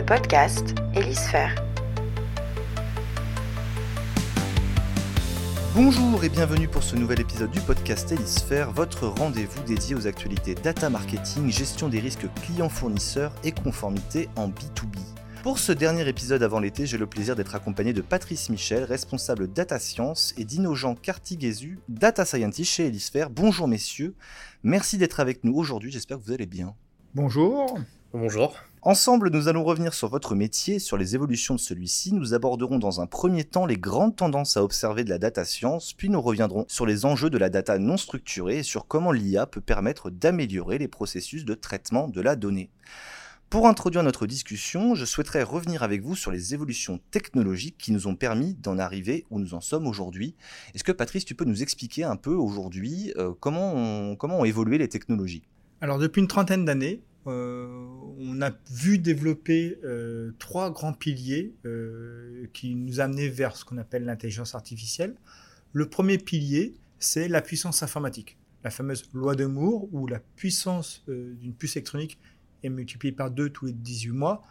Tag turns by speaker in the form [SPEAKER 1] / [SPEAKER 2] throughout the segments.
[SPEAKER 1] le podcast Hélisphère.
[SPEAKER 2] Bonjour et bienvenue pour ce nouvel épisode du podcast Hélisphère, votre rendez-vous dédié aux actualités data marketing, gestion des risques clients-fournisseurs et conformité en B2B. Pour ce dernier épisode avant l'été, j'ai le plaisir d'être accompagné de Patrice Michel, responsable data science, et d'Innogent Cartigésu, data scientist chez Hélisphère. Bonjour messieurs, merci d'être avec nous aujourd'hui, j'espère que vous allez bien.
[SPEAKER 3] Bonjour.
[SPEAKER 4] Bonjour.
[SPEAKER 2] Ensemble, nous allons revenir sur votre métier, sur les évolutions de celui-ci. Nous aborderons dans un premier temps les grandes tendances à observer de la data science, puis nous reviendrons sur les enjeux de la data non structurée et sur comment l'IA peut permettre d'améliorer les processus de traitement de la donnée. Pour introduire notre discussion, je souhaiterais revenir avec vous sur les évolutions technologiques qui nous ont permis d'en arriver où nous en sommes aujourd'hui. Est-ce que Patrice, tu peux nous expliquer un peu aujourd'hui euh, comment, ont, évolué les technologies?
[SPEAKER 3] Alors depuis une trentaine d'années, on a vu développer euh, trois grands piliers qui nous amenaient vers ce qu'on appelle l'intelligence artificielle. Le premier pilier, c'est la puissance informatique, la fameuse loi de Moore, où la puissance d'une puce électronique et multiplié par 2 tous les 18 mois,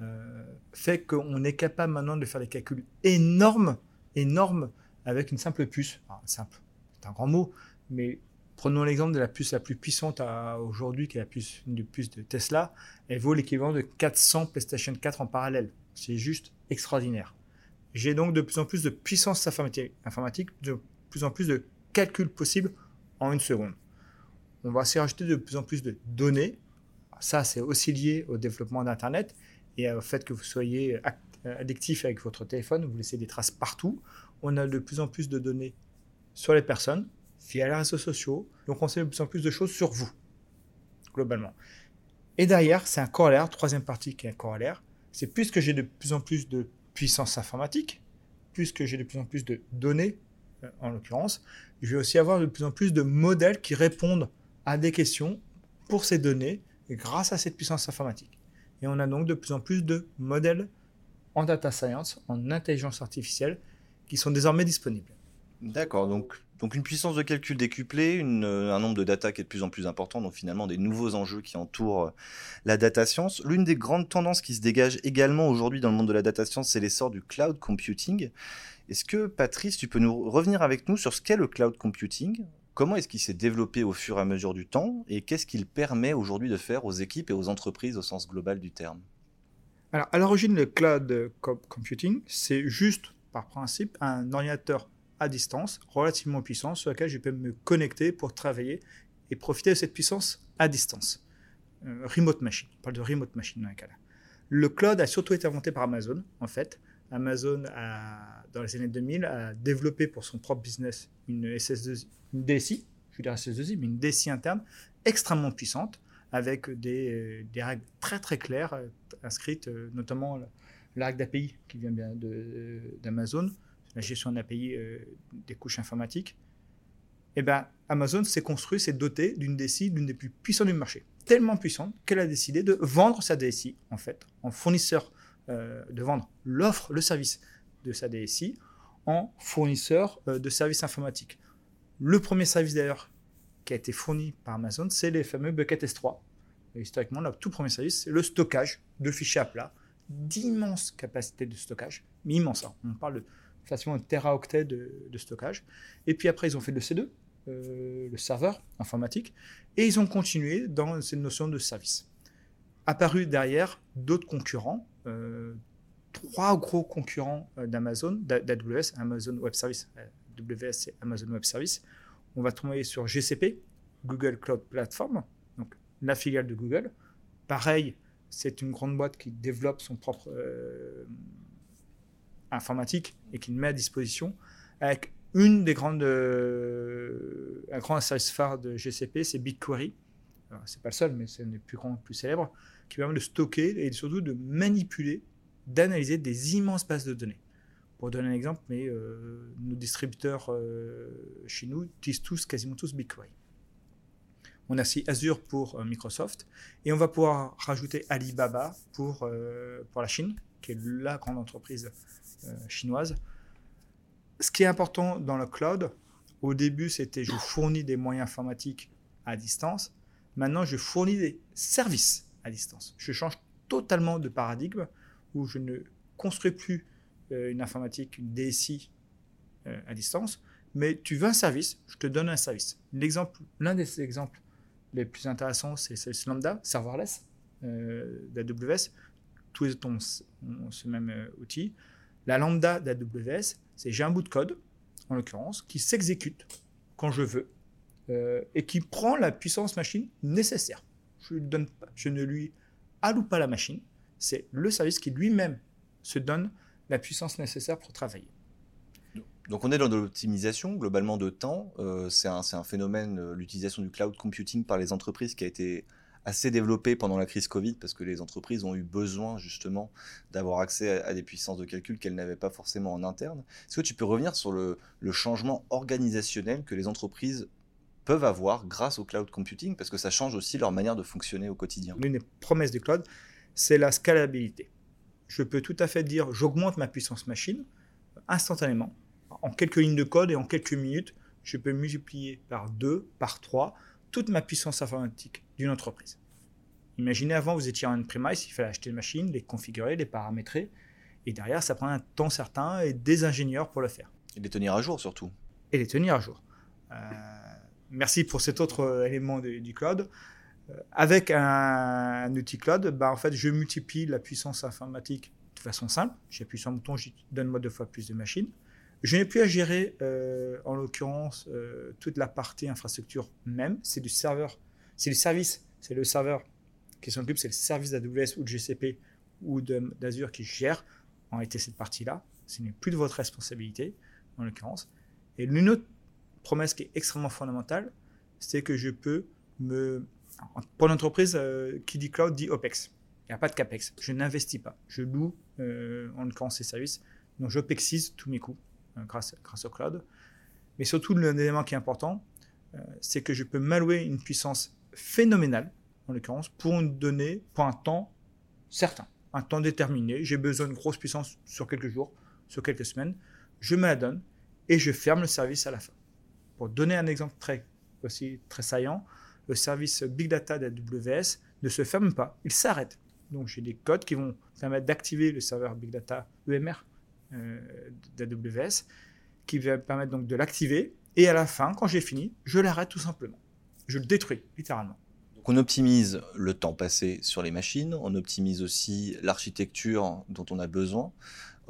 [SPEAKER 3] euh, fait qu'on est capable maintenant de faire des calculs énormes, énormes, avec une simple puce. simple, c'est un grand mot, mais prenons l'exemple de la puce la plus puissante aujourd'hui, qui est la puce, de Tesla. Elle vaut l'équivalent de 400 PlayStation 4 en parallèle. C'est juste extraordinaire. J'ai donc de plus en plus de puissance informatique, de plus en plus de calculs possibles en une seconde. On va aussi rajouter de plus en plus de données ça, c'est aussi lié au développement d'Internet et au fait que vous soyez addictif avec votre téléphone, vous laissez des traces partout. On a de plus en plus de données sur les personnes via les réseaux sociaux, donc on sait de plus en plus de choses sur vous, globalement. Et derrière, c'est un corollaire, troisième partie qui est un corollaire, c'est puisque j'ai de plus en plus de puissance informatique, puisque j'ai de plus en plus de données, euh, en l'occurrence, je vais aussi avoir de plus en plus de modèles qui répondent à des questions pour ces données grâce à cette puissance informatique. Et on a donc de plus en plus de modèles en data science, en intelligence artificielle, qui sont désormais disponibles.
[SPEAKER 2] D'accord, donc, donc une puissance de calcul décuplée, un nombre de data qui est de plus en plus important, donc finalement des nouveaux enjeux qui entourent euh, la data science. L'une des grandes tendances qui se dégage également aujourd'hui dans le monde de la data science, c'est l'essor du cloud computing. Est-ce que Patrice, tu peux nous revenir avec nous sur ce qu'est le cloud computing? Comment est-ce qu'il s'est développé au fur et à mesure du temps? Et qu'est-ce qu'il permet aujourd'hui de faire aux équipes et aux entreprises au sens global du terme?
[SPEAKER 3] Alors, à l'origine, le cloud computing, c'est juste par principe un ordinateur à distance relativement puissant sur lequel je peux me connecter pour travailler et profiter de cette puissance à distance. Euh, remote machine, on parle de remote machine dans un cas là. Le cloud a surtout été inventé par Amazon, en fait. Amazon, dans les années 2000, a développé pour son propre business une SS2, une DSI, je veux dire SS2I, mais une DSI interne extrêmement puissante, avec des, des règles très très claires euh, inscrites, euh, notamment la règle d'API qui vient bien d'Amazon, la gestion d'API euh, des couches informatiques. Eh ben, Amazon s'est construit, s'est doté d'une DSI, l'une des plus puissantes du marché. Tellement puissante qu'elle a décidé de vendre sa DSI, en fait, en fournisseur, de vendre l'offre, le service de sa DSI en fournisseur de services informatiques. Le premier service d'ailleurs qui a été fourni par Amazon, c'est les fameux Bucket S3. historiquement, le tout premier service, c'est le stockage de fichiers à plat, d'immenses capacités de stockage, mais immense. Hein. On parle de facilement de teraoctets de, stockage. Et puis après, ils ont fait le C2, euh, le serveur informatique, et ils ont continué dans cette notion de service. Apparu derrière d'autres concurrents, euh, trois gros concurrents euh, d'Amazon, d'AWS, Amazon Web Service, AWS et Amazon Web Service. On va travailler sur GCP, Google Cloud Platform, donc la filiale de Google. Pareil, c'est une grande boîte qui développe son propre informatique et qui le met à disposition avec une des grandes, euh, un grand service phare de GCP, c'est BigQuery. C'est pas le seul, mais c'est un des plus grands, plus célèbres, qui permet de stocker et surtout de manipuler, d'analyser des immenses bases de données. Pour donner un exemple, mais euh, nos distributeurs euh, chez nous utilisent tous, quasiment tous BigQuery. On a aussi Azure pour euh, Microsoft et on va pouvoir rajouter Alibaba pour, pour la Chine, qui est la grande entreprise chinoise. Ce qui est important dans le cloud, au début, c'était je fournis des moyens informatiques à distance. Maintenant, je fournis des services à distance. Je change totalement de paradigme où je ne construis plus euh, une informatique, une DSI euh, à distance, mais tu veux un service, je te donne un service. L'un des exemples les plus intéressants, c'est ce Lambda, serverless euh, d'AWS. Tous ont, ont, ce même euh, outil. La Lambda d'AWS, c'est j'ai un bout de code, en l'occurrence, qui s'exécute quand je veux euh, et qui prend la puissance machine nécessaire. Je, ne lui alloue pas la machine, c'est le service qui lui-même se donne la puissance nécessaire pour travailler.
[SPEAKER 2] Donc on est dans de l'optimisation globalement de temps. Euh, c'est un, un, phénomène, euh, l'utilisation du cloud computing par les entreprises qui a été assez développé pendant la crise Covid parce que les entreprises ont eu besoin justement d'avoir accès à, des puissances de calcul qu'elles n'avaient pas forcément en interne. Est-ce que tu peux revenir sur le, changement organisationnel que les entreprises peuvent avoir grâce au cloud computing? Parce que ça change aussi leur manière de fonctionner au quotidien
[SPEAKER 3] L'une des promesses du cloud, c'est la scalabilité. Je peux tout à fait dire j'augmente ma puissance machine instantanément en quelques lignes de code et en quelques minutes, je peux multiplier par 2, par 3, toute ma puissance informatique d'une entreprise. Imaginez avant, vous étiez en on-premise, il fallait acheter une machine, les configurer, les paramétrer, et derrière, ça prend un temps certain et des ingénieurs pour le faire.
[SPEAKER 2] Et les tenir à jour surtout.
[SPEAKER 3] Et les tenir à jour. Euh, merci pour cet autre euh, élément de, du cloud. Euh, avec un, un, outil cloud, bah, en fait, je multiplie la puissance informatique de façon simple. J'appuie sur un bouton, je donne-moi deux fois plus de machines. Je n'ai plus à gérer, euh, en l'occurrence, toute la partie infrastructure même. C'est du serveur, c'est du service. C'est le serveur qui s'en occupe, c'est le service d'AWS ou de GCP ou d'Azure qui gère en réalité cette partie-là. Ce n'est plus de votre responsabilité, en l'occurrence. Et l'une autre promesse qui est extrêmement fondamentale, c'est que je peux me... Pour l'entreprise, euh, qui dit cloud dit OPEX. Il n'y a pas de CAPEX. Je n'investis pas. Je loue, euh, en l'occurrence, ces services. Donc, j'OPEXise tous mes coûts. Euh, grâce, grâce au cloud. Mais surtout, l'élément qui est important, c'est que je peux m'allouer une puissance phénoménale, en l'occurrence, pour une donnée, pour un temps certain, un temps déterminé. J'ai besoin de grosse puissance sur quelques jours, sur quelques semaines. Je me la donne et je ferme le service à la fin. Pour donner un exemple très, aussi très saillant, le service Big Data d'AWS ne se ferme pas, il s'arrête. Donc j'ai des codes qui vont permettre d'activer le serveur Big Data EMR euh, d'AWS qui va permettre donc de l'activer. Et à la fin, quand j'ai fini, je l'arrête tout simplement. Je le détruis, littéralement.
[SPEAKER 2] Donc on optimise le temps passé sur les machines, on optimise aussi l'architecture dont on a besoin,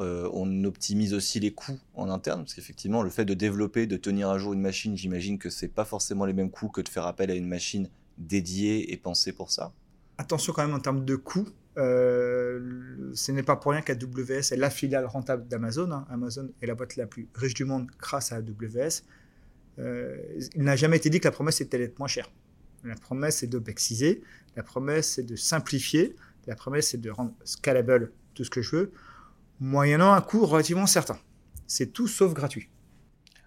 [SPEAKER 2] euh, on optimise aussi les coûts en interne, parce qu'effectivement, le fait de développer, de tenir à jour une machine, j'imagine que c'est pas forcément les mêmes coûts que de faire appel à une machine dédiée et pensée pour ça.
[SPEAKER 3] Attention quand même en termes de coûts, euh, ce n'est pas pour rien qu'AWS est la filiale rentable d'Amazon. Hein. Amazon est la boîte la plus riche du monde grâce à AWS. Euh, il n'a jamais été dit que la promesse était d'être moins cher. La promesse c'est d'opexiser, la promesse c'est de simplifier, la promesse c'est de rendre scalable tout ce que je veux, moyennant un coût relativement certain. C'est tout sauf gratuit.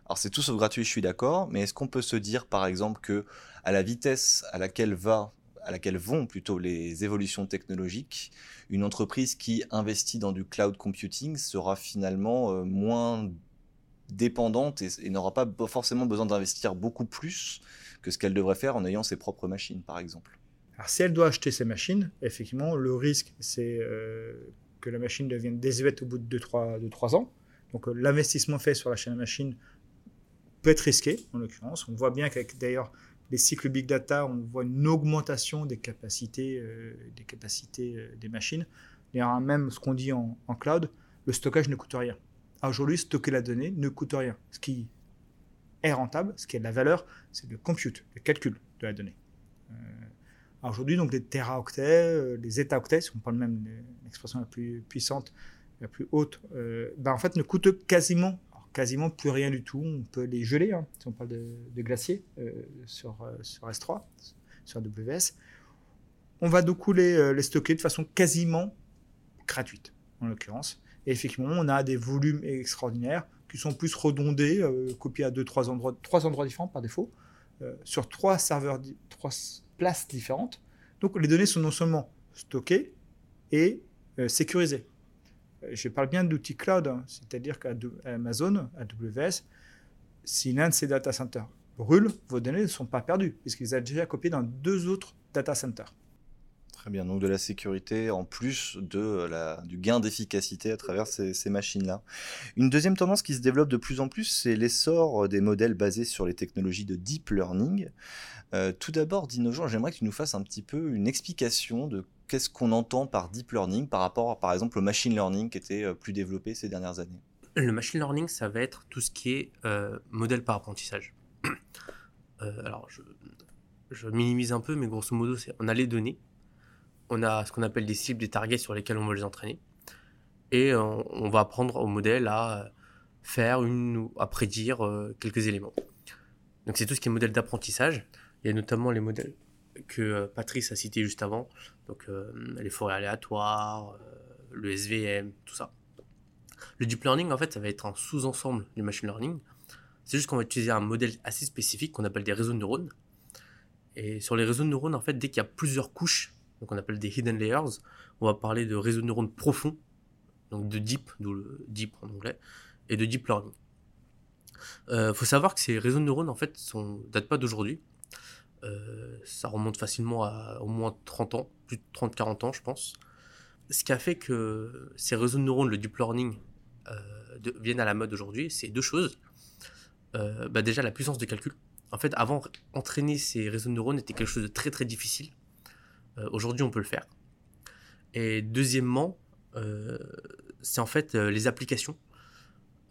[SPEAKER 2] Alors c'est tout sauf gratuit, je suis d'accord, mais est-ce qu'on peut se dire par exemple que à la vitesse à laquelle va à laquelle vont plutôt les évolutions technologiques, une entreprise qui investit dans du cloud computing sera finalement euh, moins dépendante et, n'aura pas forcément besoin d'investir beaucoup plus que ce qu'elle devrait faire en ayant ses propres machines, par exemple.
[SPEAKER 3] Alors, si elle doit acheter ses machines, effectivement, le risque, c'est euh, que la machine devienne désuète au bout de 2-3 ans. Donc, euh, l'investissement fait sur la chaîne de machine peut être risqué, en l'occurrence. On voit bien qu'avec d'ailleurs les cycles big data, on voit une augmentation des capacités, euh, des, machines. D'ailleurs, même ce qu'on dit en, cloud, le stockage ne coûte rien. Aujourd'hui, stocker la donnée ne coûte rien. Ce qui est rentable, ce qui a de la valeur, c'est le compute, le calcul de la donnée. Euh, Aujourd'hui, donc les teraoctets, euh, les zetaoctets, si on parle même de l'expression la plus puissante, la plus haute, euh, ben en fait ne coûtent quasiment quasiment plus rien du tout. On peut les geler, hein, si on parle de, de glaciers euh, sur, euh, sur S3, sur AWS. On va du coup les, les, stocker de façon quasiment gratuite, en l'occurrence. Et effectivement, on a des volumes extraordinaires qui sont plus redondés, euh, copiés à deux, trois endroits, trois endroits différents par défaut, euh, sur trois serveurs, trois places différentes. Donc les données sont non seulement stockées et euh, sécurisées je parle bien d'outils cloud, hein. c'est-à-dire qu'à Amazon, AWS, si l'un de ces data centers brûle, vos données ne sont pas perdues, puisqu'ils ont déjà copié dans deux autres data centers.
[SPEAKER 2] Bien, donc de la sécurité en plus de la, du gain d'efficacité à travers ces, machines-là. Une deuxième tendance qui se développe de plus en plus, c'est l'essor des modèles basés sur les technologies de deep learning. Euh, tout d'abord, Dinojean, j'aimerais que tu nous fasses un petit peu une explication de qu'est-ce qu'on entend par deep learning par rapport, par exemple, au machine learning qui était euh, plus développé ces dernières années.
[SPEAKER 4] Le machine learning, ça va être tout ce qui est euh, modèle par apprentissage. alors, je, minimise un peu, mais grosso modo, on a les données, on a ce qu'on appelle des cibles, des targets sur lesquels on veut les entraîner, et on, va apprendre au modèle à faire une ou à prédire quelques éléments. Donc c'est tout ce qui est modèle d'apprentissage. Il y a notamment les modèles que euh, Patrice a cités juste avant, donc euh, les forêts aléatoires, euh, le SVM, tout ça. Le deep learning, en fait, ça va être un sous-ensemble du machine learning. C'est juste qu'on va utiliser un modèle assez spécifique qu'on appelle des réseaux de neurones. Et sur les réseaux de neurones, en fait, dès qu'il y a plusieurs couches, donc on appelle des hidden layers, on va parler de réseaux de neurones profonds, donc de deep, d'où le deep en anglais, et de deep learning. Il faut savoir que ces réseaux de neurones, en fait, ne datent pas d'aujourd'hui. Euh, ça remonte facilement à au moins 30 ans, plus de 30-40 ans, je pense. Ce qui a fait que ces réseaux de neurones, le deep learning, euh, viennent à la mode aujourd'hui, c'est deux choses. Euh, bah déjà, la puissance de calcul. En fait, avant, entraîner ces réseaux de neurones était quelque chose de très très difficile. Aujourd'hui, on peut le faire. Et deuxièmement, c'est en fait les applications.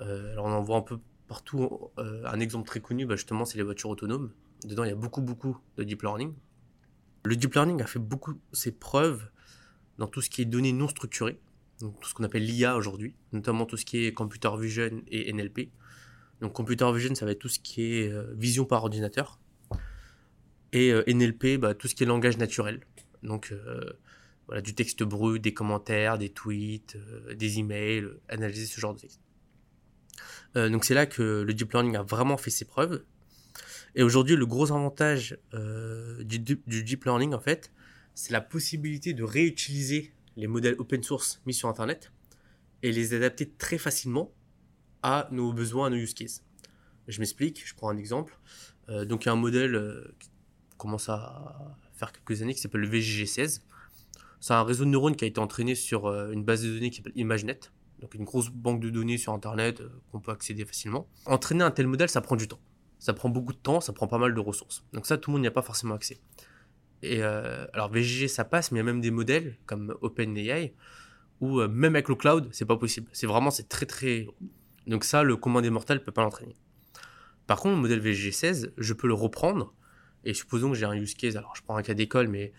[SPEAKER 4] alors, on en voit un peu partout. un exemple très connu, bah, justement, c'est les voitures autonomes. Dedans, il y a beaucoup, beaucoup de deep learning. Le deep learning a fait beaucoup ses preuves dans tout ce qui est données non structurées, tout ce qu'on appelle l'IA aujourd'hui, notamment tout ce qui est computer vision et NLP. Donc computer vision, ça va être tout ce qui est euh, vision par ordinateur. Et euh, NLP, bah, tout ce qui est langage naturel. Donc euh, voilà, du texte brut, des commentaires, des tweets, des emails, analyser ce genre de texte. donc c'est là que le deep learning a vraiment fait ses preuves. Et aujourd'hui, le gros avantage euh, du, deep learning, en fait, c'est la possibilité de réutiliser les modèles open source mis sur Internet et les adapter très facilement à nos besoins, à nos use cases. Je m'explique, je prends un exemple. Euh, donc, il y a un modèle euh, qui commence à faire quelques années qui s'appelle le VGG16. C'est un réseau de neurones qui a été entraîné sur une base de données qui s'appelle ImageNet, donc une grosse banque de données sur Internet qu'on peut accéder facilement. Entraîner un tel modèle, ça prend du temps ça prend beaucoup de temps, ça prend pas mal de ressources. Donc ça, tout le monde n'y a pas forcément accès. Et euh, alors VGG, ça passe, mais il y a même des modèles comme OpenAI où euh, même avec le cloud, c'est pas possible. C'est vraiment, c'est très très. Donc ça, le commun des mortels peut pas l'entraîner. Par contre, le modèle VGG 16, je peux le reprendre. Et supposons que j'ai un use case, alors je prends un cas d'école, mais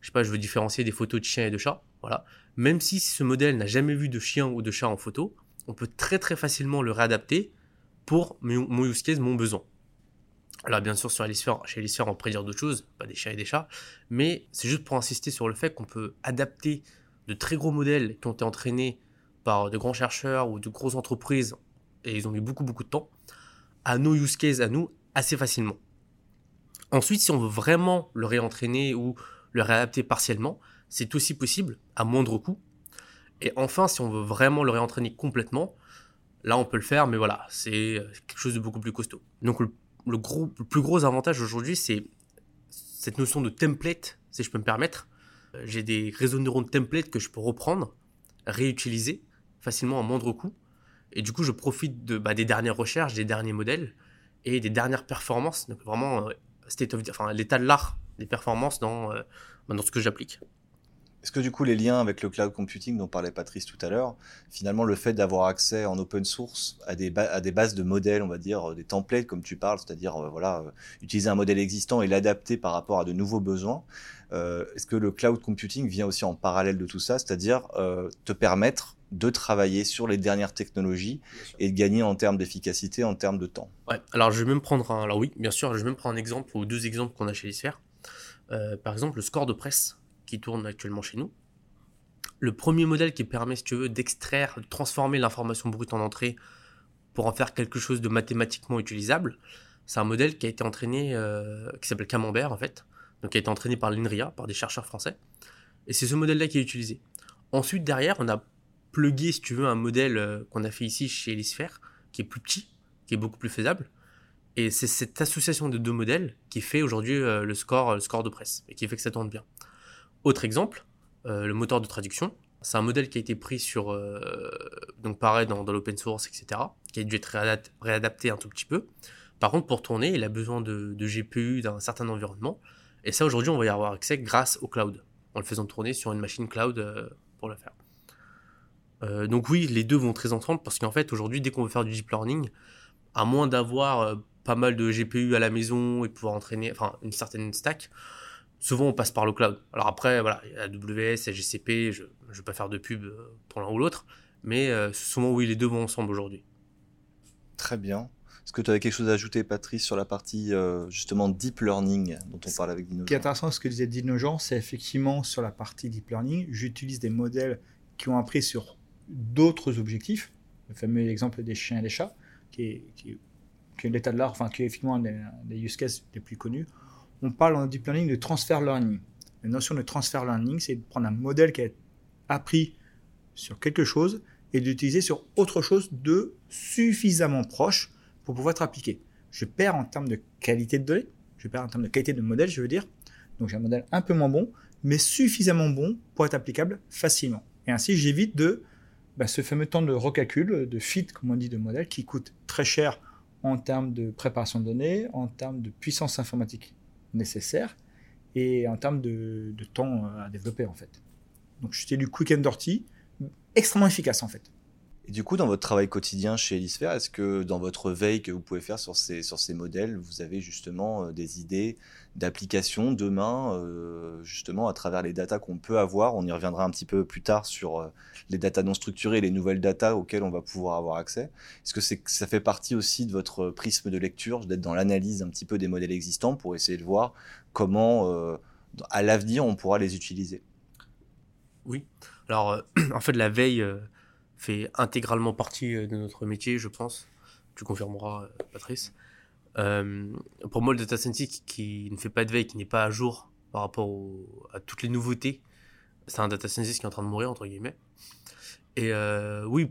[SPEAKER 4] je sais pas, je veux différencier des photos de chiens et de chats. Voilà. Même si ce modèle n'a jamais vu de chien ou de chat en photo, on peut très très facilement le réadapter pour mon use case, mon besoin. Alors bien sûr, sur chez Elisphère, on prédire d'autres choses, pas des chiens et des chats, mais c'est juste pour insister sur le fait qu'on peut adapter de très gros modèles qui ont été entraînés par de grands chercheurs ou de grosses entreprises, et ils ont mis beaucoup beaucoup de temps, à nos use cases, à nous, assez facilement. Ensuite, si on veut vraiment le réentraîner ou le réadapter partiellement, c'est aussi possible, à moindre coût. Et enfin, si on veut vraiment le réentraîner complètement, là on peut le faire, mais voilà, c'est quelque chose de beaucoup plus costaud. Donc le le, gros, plus gros avantage aujourd'hui, c'est cette notion de template, si je peux me permettre. J'ai des réseaux de neurones template que je peux reprendre, réutiliser facilement à moindre coût. Et du coup, je profite de, bah, des dernières recherches, des derniers modèles et des dernières performances. Donc vraiment, euh, l'état de l'art des performances dans, euh, bah, dans ce que j'applique.
[SPEAKER 2] Est-ce que du coup les liens avec le cloud computing dont parlait Patrice tout à l'heure, finalement le fait d'avoir accès en open source à des, à des bases de modèles, on va dire euh, des templates comme tu parles, c'est-à-dire euh, voilà euh, utiliser un modèle existant et l'adapter par rapport à de nouveaux besoins, est-ce que le cloud computing vient aussi en parallèle de tout ça, c'est-à-dire te permettre de travailler sur les dernières technologies et de gagner en termes d'efficacité, en termes de temps?
[SPEAKER 4] Ouais, alors je vais même prendre un, alors oui, bien sûr, je vais même prendre un exemple ou deux exemples qu'on a chez l'ISFER. par exemple, le score de presse qui tourne actuellement chez nous. Le premier modèle qui permet, si tu veux, d'extraire, de transformer l'information brute en entrée pour en faire quelque chose de mathématiquement utilisable, c'est un modèle qui a été entraîné, euh, qui s'appelle Camembert en fait, donc qui a été entraîné par l'INRIA, par des chercheurs français. Et c'est ce modèle-là qui est utilisé. Ensuite, derrière, on a plugué, si tu veux, un modèle euh, qu'on a fait ici chez Elisphère, qui est plus petit, qui est beaucoup plus faisable. Et c'est cette association de deux modèles qui fait aujourd'hui euh, le score, le score de presse, et qui fait que ça tourne bien. Autre exemple, le moteur de traduction. C'est un modèle qui a été pris sur, donc pareil, dans, l'open source, etc., qui a dû être réadapté un tout petit peu. Par contre, pour tourner, il a besoin de, GPU, d'un certain environnement. Et ça, aujourd'hui, on va y avoir accès grâce au cloud, en le faisant tourner sur une machine cloud pour le faire. Euh, donc oui, les deux vont très ensemble parce qu'en fait, aujourd'hui, dès qu'on veut faire du deep learning, à moins d'avoir euh, pas mal de GPU à la maison et pouvoir entraîner, enfin, une certaine stack, souvent on passe par le cloud. Alors après, voilà, AWS, GCP, je ne vais pas faire de pub euh, pour l'un ou l'autre, mais souvent oui, les deux vont ensemble aujourd'hui.
[SPEAKER 2] Très bien. Est-ce que tu avais quelque chose à ajouter, Patrice, sur la partie justement deep learning dont on parle avec Dino
[SPEAKER 3] Ce qui est intéressant, ce que disait Dino c'est effectivement sur la partie deep learning, j'utilise des modèles qui ont appris sur d'autres objectifs, le fameux exemple des chiens et des chats, qui est, qui l'état de l'art, enfin qui est effectivement un des, use cases les plus connus. On parle en deep learning de transfer learning. La notion de transfer learning, c'est de prendre un modèle qui a appris sur quelque chose et d'utiliser sur autre chose de suffisamment proche pour pouvoir être appliqué. Je perds en termes de qualité de données, je perds en termes de qualité de modèle, je veux dire. Donc j'ai un modèle un peu moins bon, mais suffisamment bon pour être applicable facilement. Et ainsi, j'évite de bah, ce fameux temps de recalcul, de fit, comme on dit, de modèle, qui coûte très cher en termes de préparation de données, en termes de puissance informatique nécessaire et en termes de, temps à développer en fait. Donc du quick and dirty, extrêmement efficace en fait.
[SPEAKER 2] Et du coup, dans votre travail quotidien chez Elisphère, est-ce que dans votre veille que vous pouvez faire sur ces, sur ces modèles, vous avez justement euh, des idées d'application demain, euh, justement à travers les datas qu'on peut avoir? On y reviendra un petit peu plus tard sur euh, les datas non structurées, les nouvelles datas auxquelles on va pouvoir avoir accès. Est-ce que ça fait partie aussi de votre prisme de lecture, d'être dans l'analyse un petit peu des modèles existants pour essayer de voir comment, à l'avenir, on pourra les utiliser?
[SPEAKER 4] Oui. Alors, en fait, la veille fait intégralement partie euh, de notre métier, je pense. Tu confirmeras, euh, Patrice. Euh, pour moi, le data scientist qui ne fait pas de veille, qui n'est pas à jour par rapport à toutes les nouveautés, c'est un data scientist qui est en train de mourir, entre guillemets. Et oui,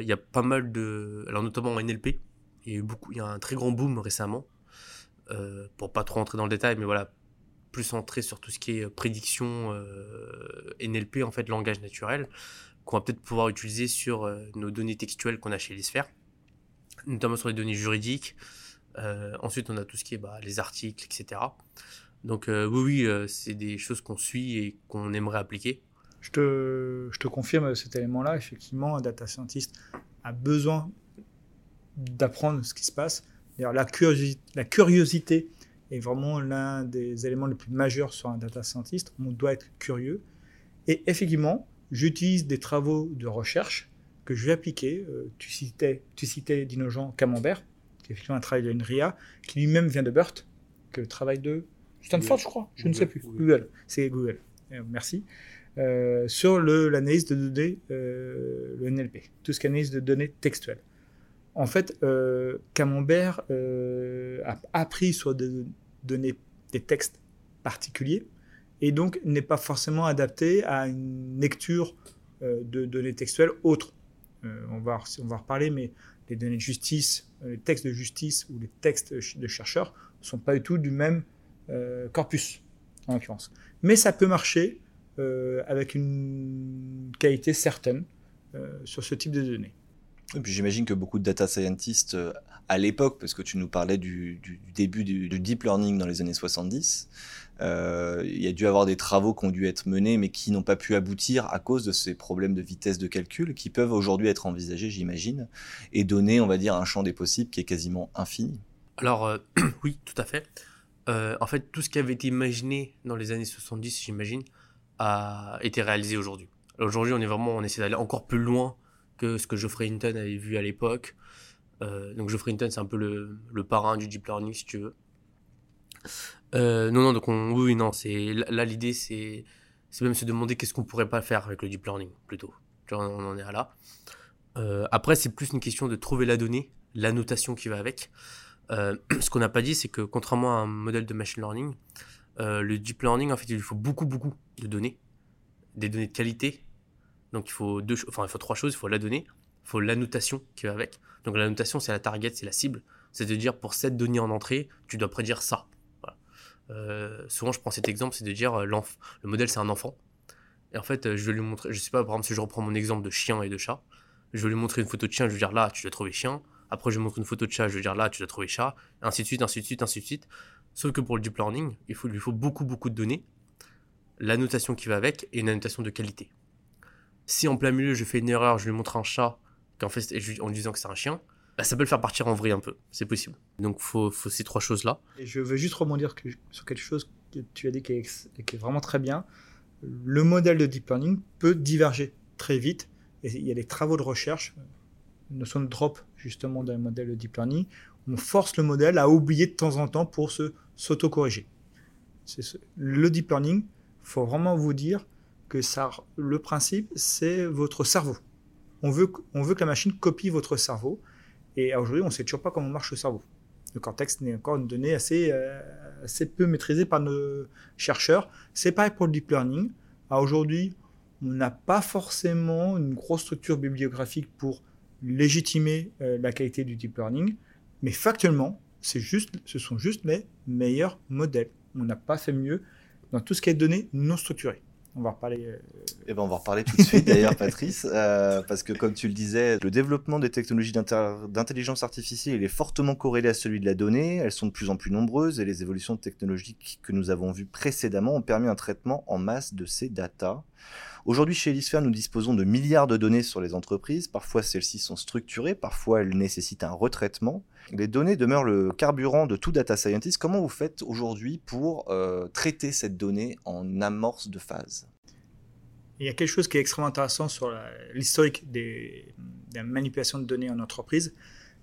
[SPEAKER 4] il y a pas mal de. Alors, notamment en NLP, il y a eu beaucoup, y a un très grand boom récemment. pour pas trop rentrer dans le détail, mais voilà, plus centré sur tout ce qui est prédiction NLP, en fait, langage naturel qu'on va peut-être pouvoir utiliser sur euh, nos données textuelles qu'on a chez l'ISPHERE, notamment sur les données juridiques. Euh, ensuite, on a tout ce qui est bah, les articles, etc. Donc euh, oui, oui, c'est des choses qu'on suit et qu'on aimerait appliquer.
[SPEAKER 3] Je te, je te confirme cet élément-là. Effectivement, un data scientist a besoin d'apprendre ce qui se passe. La curiosité, la curiosité est vraiment l'un des éléments les plus majeurs sur un data scientist. On doit être curieux. Et effectivement, j'utilise des travaux de recherche que je vais appliquer. Euh, tu citais, tu citais Dinojean Camembert, qui est effectivement un travail de NRIA, qui lui-même vient de Burt, que le travail de Stanford, je crois, je ne sais plus. Google, c'est Google. Euh, merci. Euh, sur l'analyse de données, le NLP, tout ce qui est analyse de données textuelles. En fait, Camembert a appris sur des données, des textes particuliers, et donc n'est pas forcément adapté à une lecture euh, de données textuelles autres. Euh, on, va, on va reparler, mais les données de justice, euh, les textes de justice ou les textes de chercheurs ne sont pas du tout du même corpus, en l'occurrence. Mais ça peut marcher avec une qualité certaine sur ce type de données.
[SPEAKER 2] Et puis j'imagine que beaucoup de data scientists à l'époque, parce que tu nous parlais du, début du, deep learning dans les années 70, euh, il y a dû avoir des travaux qui ont dû être menés, mais qui n'ont pas pu aboutir à cause de ces problèmes de vitesse de calcul, qui peuvent aujourd'hui être envisagés, j'imagine, et donner, on va dire, un champ des possibles qui est quasiment infini.
[SPEAKER 4] Alors, euh, oui, tout à fait. Euh, en fait, tout ce qui avait été imaginé dans les années 70, j'imagine, a été réalisé aujourd'hui. Aujourd'hui, on est vraiment, on essaie d'aller encore plus loin que ce que Geoffrey Hinton avait vu à l'époque. donc Geoffrey Hinton, c'est un peu le, le, parrain du deep learning, si tu veux. Euh, non, non, donc oui, non, c'est là l'idée, c'est c'est même se demander qu'est-ce qu'on pourrait pas faire avec le deep learning plutôt. on en est à là. Euh, après, c'est plus une question de trouver la donnée, la notation qui va avec. Euh, ce qu'on n'a pas dit, c'est que contrairement à un modèle de machine learning, le deep learning, en fait, il lui faut beaucoup, beaucoup de données, des données de qualité. Donc il faut deux, enfin il faut trois choses. Il faut la donnée, il faut la notation qui va avec. Donc la notation, c'est la target, c'est la cible. C'est de dire pour cette donnée en entrée, tu dois prédire ça. Euh, souvent, je prends cet exemple, c'est de dire euh, le modèle, c'est un enfant. Et en fait, euh, je vais lui montrer, je sais pas, par exemple, si je reprends mon exemple de chien et de chat, je vais lui montrer une photo de chien, je vais lui dire là, tu dois trouver chien. Après, je lui montre une photo de chat, je vais lui dire là, tu dois trouver chat. Ainsi de suite, ainsi de suite, ainsi de suite. Sauf que pour le deep learning, il, faut, lui faut beaucoup, beaucoup de données, l'annotation qui va avec et une annotation de qualité. Si en plein milieu, je fais une erreur, je lui montre un chat, qu'en fait, et en disant que c'est un chien, bah, ça peut le faire partir en vrille un peu. C'est possible. Donc, faut, faut ces trois choses-là.
[SPEAKER 3] Je veux juste rebondir sur quelque chose que tu as dit qui est, vraiment très bien. Le modèle de deep learning peut diverger très vite. Il y a des travaux de recherche, une notion de drop justement dans le modèle de deep learning. On force le modèle à oublier de temps en temps pour se s'auto-corriger. Le deep learning, faut vraiment vous dire que le principe, c'est votre cerveau. On veut que la machine copie votre cerveau. Et aujourd'hui, on ne sait toujours pas comment marche le cerveau. Le cortex n'est encore une donnée assez, euh, assez peu maîtrisée par nos chercheurs. C'est pareil pour le deep learning. Aujourd'hui, on n'a pas forcément une grosse structure bibliographique pour légitimer euh, la qualité du deep learning, mais factuellement, juste, ce sont juste les meilleurs modèles. On n'a pas fait mieux dans tout ce qui est données non structurées. On va reparler. euh,
[SPEAKER 2] Eh ben, on va reparler tout de suite d'ailleurs, Patrice, euh, parce que comme tu le disais, le développement des technologies d'intelligence artificielle il est fortement corrélé à celui de la donnée. Elles sont de plus en plus nombreuses et les évolutions technologiques que nous avons vues précédemment ont permis un traitement en masse de ces datas. Aujourd'hui, chez Elisphere, nous disposons de milliards de données sur les entreprises. Parfois, celles-ci sont structurées, parfois elles nécessitent un retraitement. Les données demeurent le carburant de tout data scientist. Comment vous faites aujourd'hui pour euh, traiter cette donnée en amorce de phase?
[SPEAKER 3] Il y a quelque chose qui est extrêmement intéressant sur l'historique des, des manipulations de données en entreprise.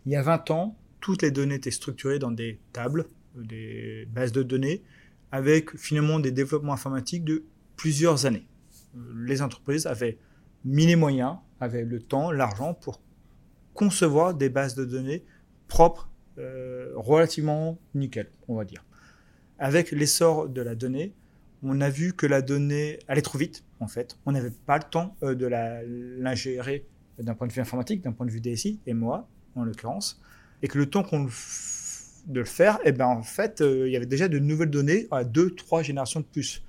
[SPEAKER 3] Il y a 20 ans, toutes les données étaient structurées dans des tables, des bases de données, avec finalement des développements informatiques de plusieurs années. Les entreprises avaient mis les moyens, avaient le temps, l'argent pour concevoir des bases de données propres, euh, relativement nickel, on va dire. Avec l'essor de la donnée, on a vu que la donnée allait trop vite, en fait. On n'avait pas le temps euh, de l'ingérer d'un point de vue informatique, d'un point de vue DSI, et moi, en l'occurrence. Et que le temps qu'on de le faire, eh ben, en fait, euh, il y avait déjà de nouvelles données à deux, trois générations de plus.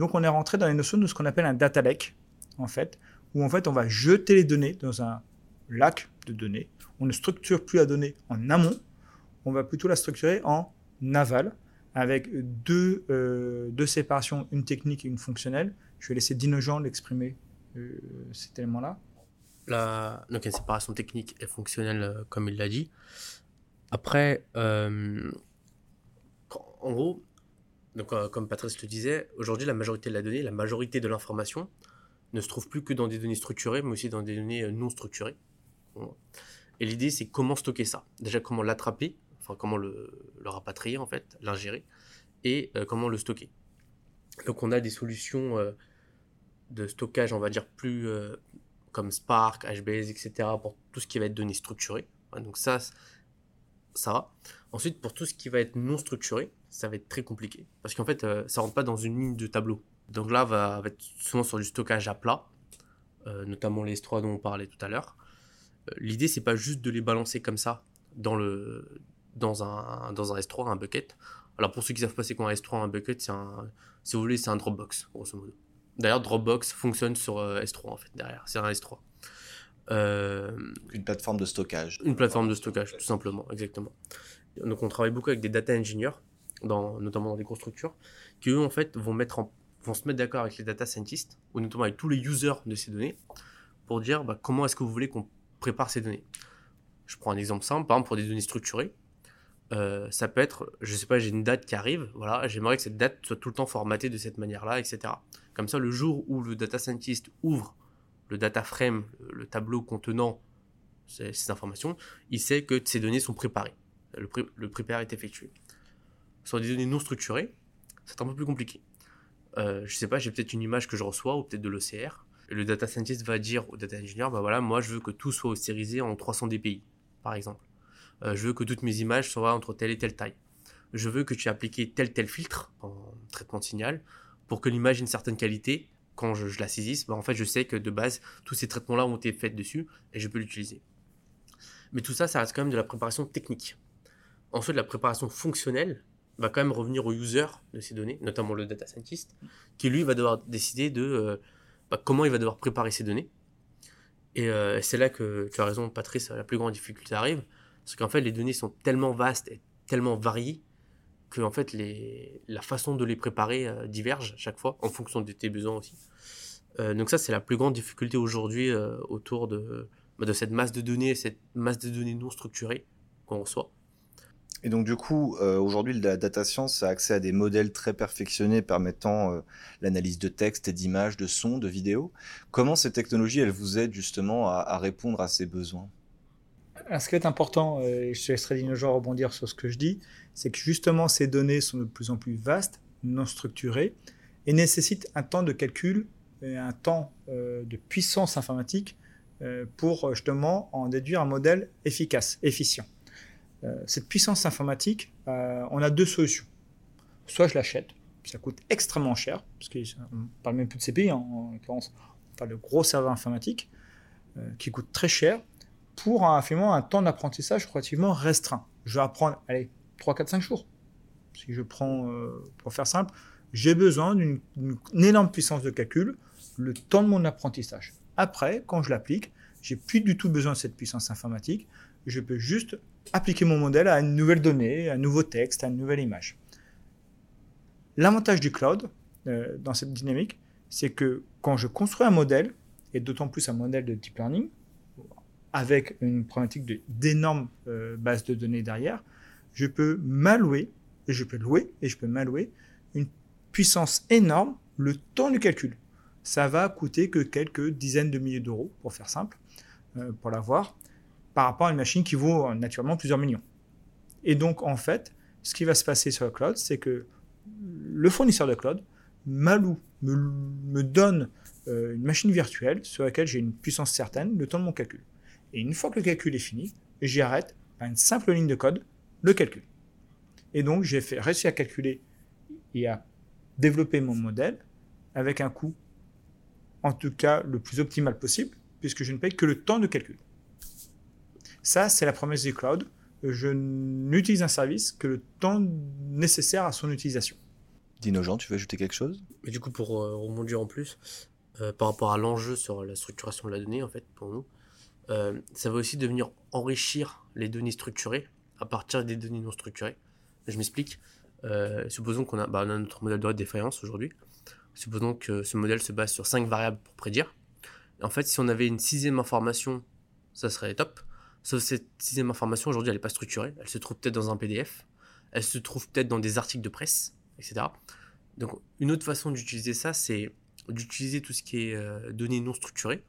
[SPEAKER 3] Donc, on est rentré dans les notions de ce qu'on appelle un data lake, en fait, où en fait, on va jeter les données dans un lac de données. On ne structure plus la donnée en amont, on va plutôt la structurer en aval, avec deux, euh, séparations, une technique et une fonctionnelle. Je vais laisser Dino Jean l'exprimer, euh, cet élément-là.
[SPEAKER 4] La... Donc, une séparation technique et fonctionnelle, euh, comme il l'a dit. Après, en gros, donc, euh, comme Patrice le disait, aujourd'hui, la majorité de la donnée, la majorité de l'information ne se trouve plus que dans des données structurées, mais aussi dans des données euh, non structurées. Et l'idée, c'est comment stocker ça. Déjà, comment l'attraper, enfin, comment le, rapatrier, en fait, l'ingérer, et euh, comment le stocker. Donc, on a des solutions de stockage, on va dire, plus comme Spark, HBase, etc., pour tout ce qui va être données structurées. Ouais, donc, ça, ça va. Ensuite, pour tout ce qui va être non structuré, ça va être très compliqué. Parce qu'en fait, euh, ça rentre pas dans une ligne de tableau. Donc là, va, va être souvent sur du stockage à plat, euh, notamment les S3 dont on parlait tout à l'heure. Euh, L'idée, c'est pas juste de les balancer comme ça dans, le, dans, un, dans un S3, un bucket. Alors pour ceux qui savent pas c'est quoi un S3, un bucket, c'est un, si vous voulez, c'est un Dropbox, grosso modo. D'ailleurs, Dropbox fonctionne sur euh, S3 en fait, derrière. C'est un S3. Euh,
[SPEAKER 2] Une plateforme de stockage.
[SPEAKER 4] une plateforme de stockage, tout simplement, exactement. Donc on travaille beaucoup avec des data engineers, notamment dans des grosses structures, qui eux en fait vont, se mettre d'accord avec les data scientists, ou notamment avec tous les users de ces données, pour dire bah, comment est-ce que vous voulez qu'on prépare ces données. Je prends un exemple simple, par exemple pour des données structurées, euh, ça peut être, je sais pas, j'ai une date qui arrive, voilà, j'aimerais que cette date soit tout le temps formatée de cette manière-là, etc. Comme ça, le jour où le data scientist ouvre le data frame, le, le tableau contenant ces, informations, il sait que ces données sont préparées. Le, pré- est effectué. Sur des données non structurées, c'est un peu plus compliqué. Euh, je sais pas, j'ai peut-être une image que je reçois ou peut-être de l'OCR. Le data scientist va dire au data engineer, bah voilà, moi je veux que tout soit ostérisé en 300 dpi, par exemple. Euh, je veux que toutes mes images soient entre telle et telle taille. Je veux que tu aies appliqué tel tel filtre en traitement de signal pour que l'image ait une certaine qualité. Quand je, je la saisisse, bah en fait je sais que de base tous ces traitements-là ont été faits dessus et je peux l'utiliser. Mais tout ça, ça reste quand même de la préparation technique. Ensuite, la préparation fonctionnelle, va quand même revenir au user de ces données, notamment le data scientist, qui lui va devoir décider de euh, bah, comment il va devoir préparer ces données. Et euh, c'est là que tu as raison, Patrice, la plus grande difficulté arrive, parce qu'en fait les données sont tellement vastes et tellement variées que en fait la façon de les préparer euh, diverge chaque fois en fonction de tes besoins aussi. donc ça c'est la plus grande difficulté aujourd'hui autour de, bah, de cette masse de données, cette masse de données non structurées qu'on reçoit.
[SPEAKER 2] Et donc du coup, euh, aujourd'hui, la data science a accès à des modèles très perfectionnés permettant euh, l'analyse de texte d'images, de sons, de vidéos. Comment ces technologies, elles vous aident justement à, répondre à ces besoins?
[SPEAKER 3] Ce qui est important, euh, et je laisserai Dinosaure rebondir sur ce que je dis, c'est que justement ces données sont de plus en plus vastes, non structurées, et nécessitent un temps de calcul et un temps de puissance informatique pour justement en déduire un modèle efficace, efficient. Euh, cette puissance informatique, euh, on a deux solutions. Soit je l'achète, ça coûte extrêmement cher, parce qu'on parle même plus de CPI, hein, en l'occurrence, on parle de gros serveurs informatiques euh, qui coûtent très cher pour un, un temps d'apprentissage relativement restreint. Je vais apprendre, allez, 3, 4, 5 jours. Si je prends, pour faire simple, j'ai besoin d'une énorme puissance de calcul, le temps de mon apprentissage. Après, quand je l'applique, j'ai plus du tout besoin de cette puissance informatique. Je peux juste appliquer mon modèle à une nouvelle donnée, à un nouveau texte, à une nouvelle image. L'avantage du cloud euh, dans cette dynamique, c'est que quand je construis un modèle, et d'autant plus un modèle de deep learning, avec une problématique d'énormes euh, bases de données derrière, je peux m'allouer, et je peux louer, et je peux m'allouer une puissance énorme, le temps du calcul. Ça va coûter que quelques dizaines de milliers d'euros, pour faire simple, euh, pour l'avoir par rapport à une machine qui vaut euh, naturellement plusieurs millions. Et donc, en fait, ce qui va se passer sur le cloud, c'est que le fournisseur de cloud m'alloue, me, donne euh, une machine virtuelle sur laquelle j'ai une puissance certaine, le temps de mon calcul. Et une fois que le calcul est fini, j'arrête par une simple ligne de code le calcul. Et donc, j'ai réussi à calculer et à développer mon modèle avec un coût, en tout cas, le plus optimal possible, puisque je ne paye que le temps de calcul. Ça, c'est la promesse du cloud. Je n'utilise un service que le temps nécessaire à son utilisation.
[SPEAKER 2] Dino Jean, tu veux ajouter quelque chose?
[SPEAKER 4] Du coup, pour euh, rebondir en plus, euh, par rapport à l'enjeu sur la structuration de la donnée, en fait, pour nous, euh, ça va aussi devenir enrichir les données structurées à partir des données non structurées. Je m'explique. supposons qu'on a, bah, a, notre modèle de défaillance aujourd'hui. Supposons que ce modèle se base sur cinq variables pour prédire. en fait, si on avait une sixième information, ça serait top. Sauf cette sixième information, aujourd'hui, elle n'est pas structurée. Elle se trouve peut-être dans un PDF. Elle se trouve peut-être dans des articles de presse, etc. Donc, une autre façon d'utiliser ça, c'est d'utiliser tout ce qui est euh, données non structurées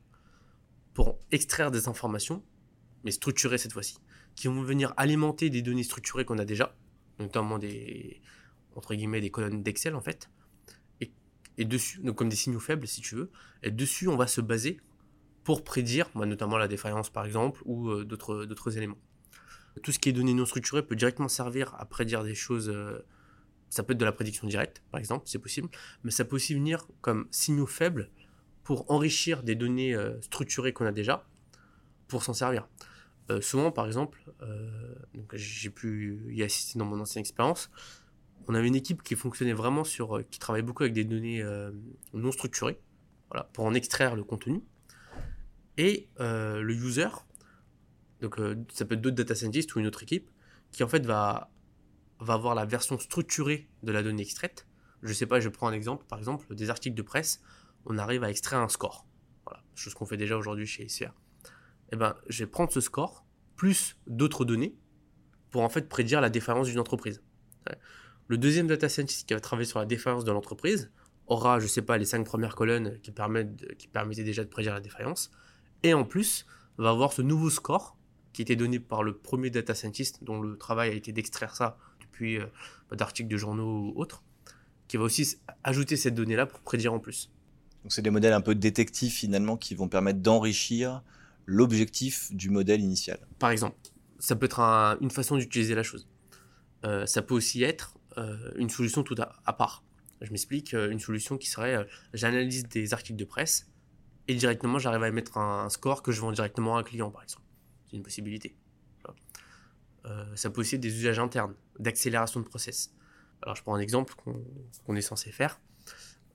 [SPEAKER 4] pour extraire des informations, mais structurées cette fois-ci, qui vont venir alimenter des données structurées qu'on a déjà, notamment des, entre guillemets, des colonnes d'Excel, en fait. Et, et dessus, donc comme des signaux faibles, si tu veux. Et dessus, on va se baser pour prédire, notamment la défaillance par exemple, ou euh, d'autres éléments. Tout ce qui est données non structurées peut directement servir à prédire des choses. Euh, ça peut être de la prédiction directe, par exemple, c'est possible, mais ça peut aussi venir comme signaux faibles pour enrichir des données euh, structurées qu'on a déjà, pour s'en servir. souvent, par exemple, j'ai pu y assister dans mon ancienne expérience, on avait une équipe qui fonctionnait vraiment sur, qui travaillait beaucoup avec des données non structurées, voilà, pour en extraire le contenu et euh, le user, donc euh, ça peut être d'autres data scientists ou une autre équipe, qui en fait va, va avoir la version structurée de la donnée extraite. Je sais pas, je prends un exemple, par exemple, des articles de presse, on arrive à extraire un score. Voilà, chose qu'on fait déjà aujourd'hui chez SFR. Et eh ben, je vais prendre ce score, plus d'autres données, pour en fait prédire la défaillance d'une entreprise. Le deuxième data scientist qui va travailler sur la défaillance de l'entreprise aura, je sais pas, les cinq premières colonnes qui, permettent qui permettaient déjà de prédire la défaillance et en plus va avoir ce nouveau score qui était donné par le premier data scientist dont le travail a été d'extraire ça depuis euh, bah, d'articles de journaux ou autres, qui va aussi ajouter cette donnée-là pour prédire en plus.
[SPEAKER 2] Donc c'est des modèles un peu détectives finalement qui vont permettre d'enrichir l'objectif du modèle initial.
[SPEAKER 4] Par exemple, ça peut être une façon d'utiliser la chose. Euh, ça peut aussi être euh, une solution tout à part. Je m'explique, une solution qui serait j'analyse des articles de presse et directement j'arrive à mettre un, score que je vends directement à un client par exemple. C'est une possibilité. Euh, ça peut aussi être des usages internes, d'accélération de process. Alors je prends un exemple qu'on est censé faire.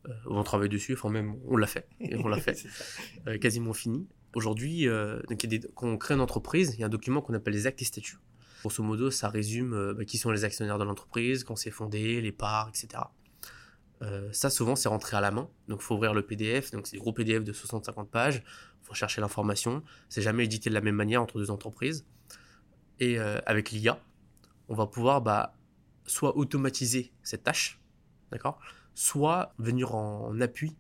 [SPEAKER 4] Euh, on travaille dessus, enfin même on l'a fait, et on l'a fait, euh, quasiment fini. Aujourd'hui, quand on crée une entreprise, il y a un document qu'on appelle les actes et statuts. Grosso modo, ça résume bah, qui sont les actionnaires de l'entreprise, quand c'est fondé, les parts, etc. ça, souvent, c'est rentré à la main. Donc, faut ouvrir le PDF. Donc, c'est des gros PDF de 60-50 pages. Faut chercher l'information. C'est jamais édité de la même manière entre deux entreprises. Et avec l'IA, on va pouvoir bah, soit automatiser cette tâche, d'accord soit venir en, appui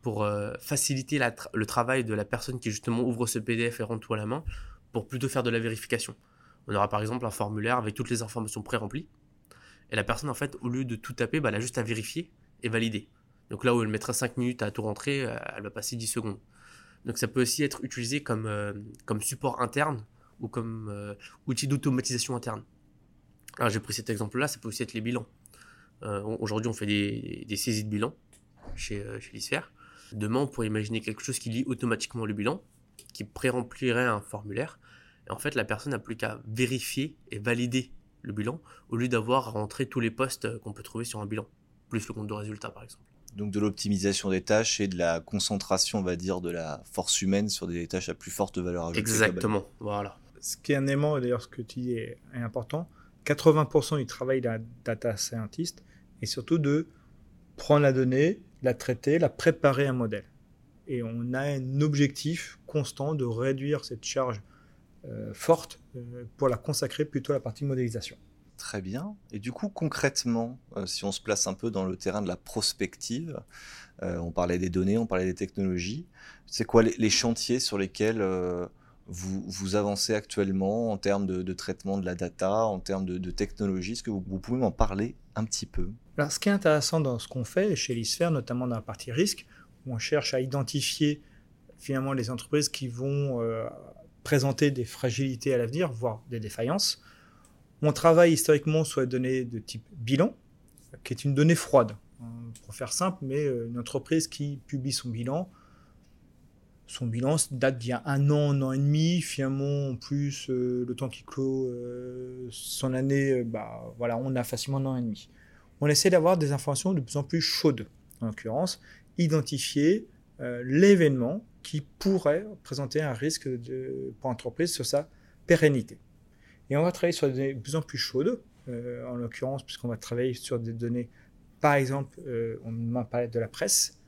[SPEAKER 4] pour euh, faciliter le travail de la personne qui justement ouvre ce PDF et rend tout à la main, pour plutôt faire de la vérification. On aura par exemple un formulaire avec toutes les informations pré-remplies, et la personne en fait, au lieu de tout taper, bah, elle a juste à vérifier et valider. Donc là où elle mettrait 5 minutes à tout rentrer, euh, elle va passer 10 secondes. Donc ça peut aussi être utilisé comme, euh, comme support interne ou comme outil d'automatisation interne. Alors j'ai pris cet exemple-là, ça peut aussi être les bilans. Euh, aujourd'hui, on fait des, saisies de bilan chez, euh, chez l'ISFER. Demain, on pourrait imaginer quelque chose qui lit automatiquement le bilan, qui pré-remplirait un formulaire. Et en fait, la personne n'a plus qu'à vérifier et valider le bilan, au lieu d'avoir à rentrer tous les postes qu'on peut trouver sur un bilan, plus le compte de résultat, par exemple.
[SPEAKER 2] Donc de l'optimisation des tâches et de la concentration, on va dire, de la force humaine sur des tâches à plus forte valeur ajoutée.
[SPEAKER 4] Exactement, voilà.
[SPEAKER 3] Ce qui est un élément, d'ailleurs, ce que tu dis est, important, 80% du travail d'un data scientist et surtout de prendre la donnée, la traiter, la préparer un modèle. Et on a un objectif constant de réduire cette charge euh, forte euh, pour la consacrer plutôt à la partie modélisation.
[SPEAKER 2] Très bien. Et du coup, concrètement, euh, si on se place un peu dans le terrain de la prospective, on parlait des données, on parlait des technologies, c'est quoi les, chantiers sur lesquels vous, vous, avancez actuellement en termes de, traitement de la data, en termes de, technologie? Est-ce que vous, pouvez m'en parler un petit peu?
[SPEAKER 3] Alors, ce qui est intéressant dans ce qu'on fait chez l'ISFER, notamment dans la partie risque, où on cherche à identifier finalement les entreprises qui vont euh, présenter des fragilités à l'avenir, voire des défaillances. On travaille historiquement sur les données de type bilan, qui est une donnée froide. Pour faire simple, mais euh, une entreprise qui publie son bilan, son bilan date d'il y a un an, un an et demi. Finalement, en plus, euh, le temps qu'il clôt son année, bah, voilà, on a facilement un an et demi on essaie d'avoir des informations de plus en plus chaudes, en l'occurrence, identifier euh, l'événement qui pourrait présenter un risque pour l'entreprise sur sa pérennité. Et on va travailler sur des données de plus en plus chaudes, euh, en l'occurrence, puisqu'on va travailler sur des données, par exemple, euh, on m'a parlé de la presse.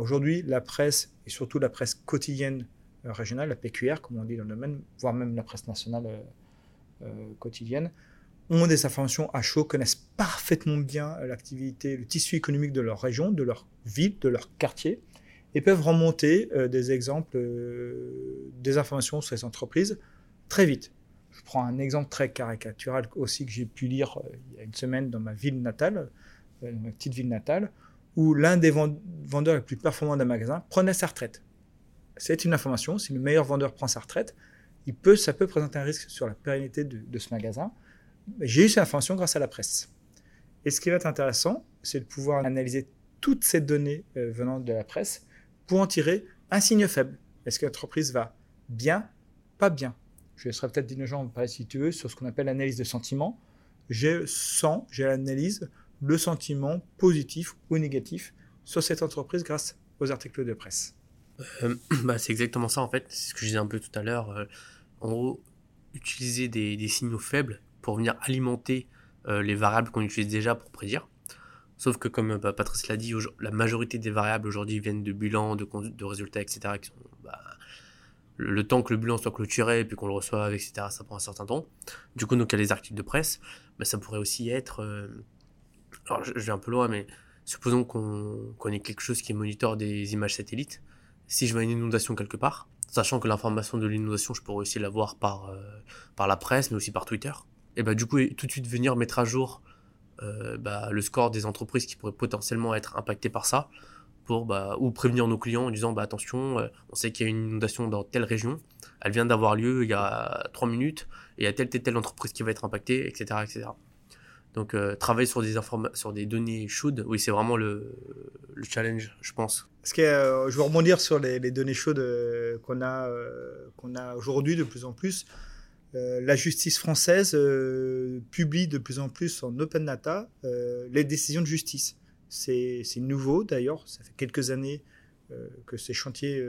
[SPEAKER 3] Aujourd'hui, la presse, et surtout la presse quotidienne régionale, la PQR, comme on dit dans le domaine, voire même la presse nationale quotidienne, ont des informations à chaud, connaissent parfaitement bien l'activité, le tissu économique de leur région, de leur ville, de leur quartier, et peuvent remonter euh, des exemples, euh, des informations sur ces entreprises très vite. Je prends un exemple très caricatural aussi que j'ai pu lire euh, il y a une semaine dans ma ville natale, ma petite ville natale, où l'un des vendeurs les plus performants d'un magasin prenait sa retraite. C'est une information, si le meilleur vendeur prend sa retraite, il peut, ça peut présenter un risque sur la pérennité de ce magasin. J'ai eu cette information grâce à la presse. Et ce qui va être intéressant, c'est de pouvoir analyser toutes ces données euh, venant de la presse pour en tirer un signe faible. Est-ce que l'entreprise va bien, pas bien Je serais peut-être dirigeant, parler si tu veux, sur ce qu'on appelle l'analyse de sentiment. Je sens, j'ai l'analyse, le sentiment positif ou négatif sur cette entreprise grâce aux articles de presse.
[SPEAKER 4] Euh, bah, c'est exactement ça en fait, c'est ce que je disais un peu tout à l'heure. Euh, en gros, utiliser des signaux faibles pour venir alimenter euh, les variables qu'on utilise déjà pour prédire. Sauf que comme bah, Patrice l'a dit, la majorité des variables aujourd'hui viennent de bilans, de, de résultats, etc. Qui sont, bah, le temps que le bilan soit clôturé puis qu'on le reçoive, etc., ça prend un certain temps. Du coup, donc il y a les articles de presse, mais ça pourrait aussi être... Euh, alors je, vais un peu loin, mais supposons qu'on ait quelque chose qui monitore des images satellites. Si je vois une inondation quelque part, sachant que l'information de l'inondation, je pourrais aussi l'avoir par, euh, par la presse, mais aussi par Twitter et bah, du coup, tout de suite venir mettre à jour euh, bah, le score des entreprises qui pourraient potentiellement être impactées par ça, pour, bah, ou prévenir nos clients en disant bah, attention, euh, on sait qu'il y a une inondation dans telle région, elle vient d'avoir lieu il y a 3 minutes, et il y a telle, telle, telle entreprise qui va être impactée, etc. etc. Donc euh, travailler sur des, sur des données chaudes, oui, c'est vraiment le, le, challenge, je pense.
[SPEAKER 3] Parce que, je veux rebondir sur les, données chaudes qu'on a, qu'on a aujourd'hui de plus en plus. Euh, la justice française euh, publie de plus en plus en open data euh, les décisions de justice. C'est nouveau d'ailleurs, ça fait quelques années que ces chantiers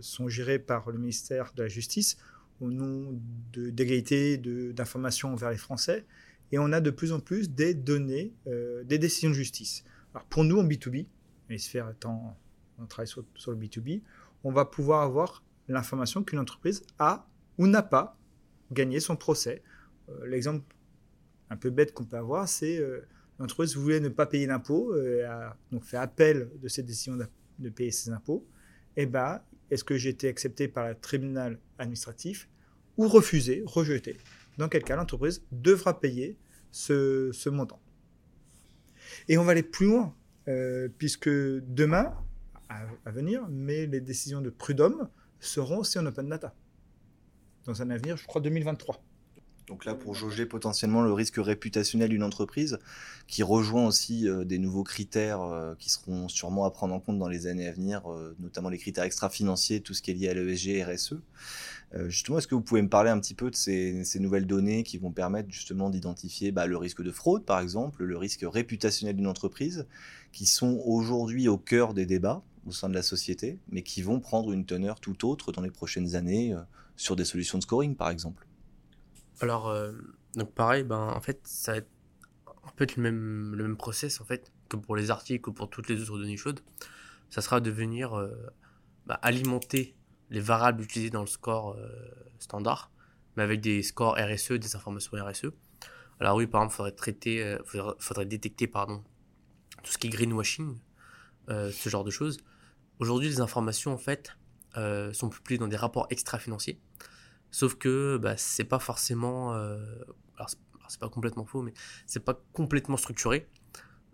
[SPEAKER 3] sont gérés par le ministère de la Justice au nom d'égalité d'information vers les Français. Et on a de plus en plus des données, des décisions de justice. Alors pour nous en B2B, les sphères étant, on travaille sur, le B2B, on va pouvoir avoir l'information qu'une entreprise a ou n'a pas gagner son procès. Euh, l'exemple un peu bête qu'on peut avoir, c'est euh, l'entreprise voulait ne pas payer d'impôts, euh, donc fait appel de cette décision de payer ses impôts. Eh ben, est-ce que j'ai été accepté par le tribunal administratif ou refusé, rejeté? Dans quel cas l'entreprise devra payer ce, montant. Et on va aller plus loin, puisque demain, à, à, venir, mais les décisions de prud'homme seront aussi en open data dans un avenir, je crois, 2023.
[SPEAKER 2] Donc là, pour jauger potentiellement le risque réputationnel d'une entreprise, qui rejoint aussi euh, des nouveaux critères euh, qui seront sûrement à prendre en compte dans les années à venir, euh, notamment les critères extra-financiers, tout ce qui est lié à l'ESG, RSE. justement, est-ce que vous pouvez me parler un petit peu de ces, nouvelles données qui vont permettre justement d'identifier bah, le risque de fraude, par exemple, le risque réputationnel d'une entreprise, qui sont aujourd'hui au cœur des débats au sein de la société, mais qui vont prendre une teneur tout autre dans les prochaines années sur des solutions de scoring, par exemple?
[SPEAKER 4] Alors, euh, donc pareil, ben, en fait, ça va être le même, le même process en fait, que pour les articles ou pour toutes les autres données chaudes. Ça sera de venir euh, bah, alimenter les variables utilisées dans le score euh, standard, mais avec des scores RSE, des informations RSE. Alors oui, par exemple, faudrait, traiter, faudrait, détecter pardon, tout ce qui est greenwashing, ce genre de choses. Aujourd'hui, les informations, en fait, sont publiés dans des rapports extra-financiers. Sauf que bah, c'est pas forcément. Euh, alors, c'est pas complètement faux, mais c'est pas complètement structuré.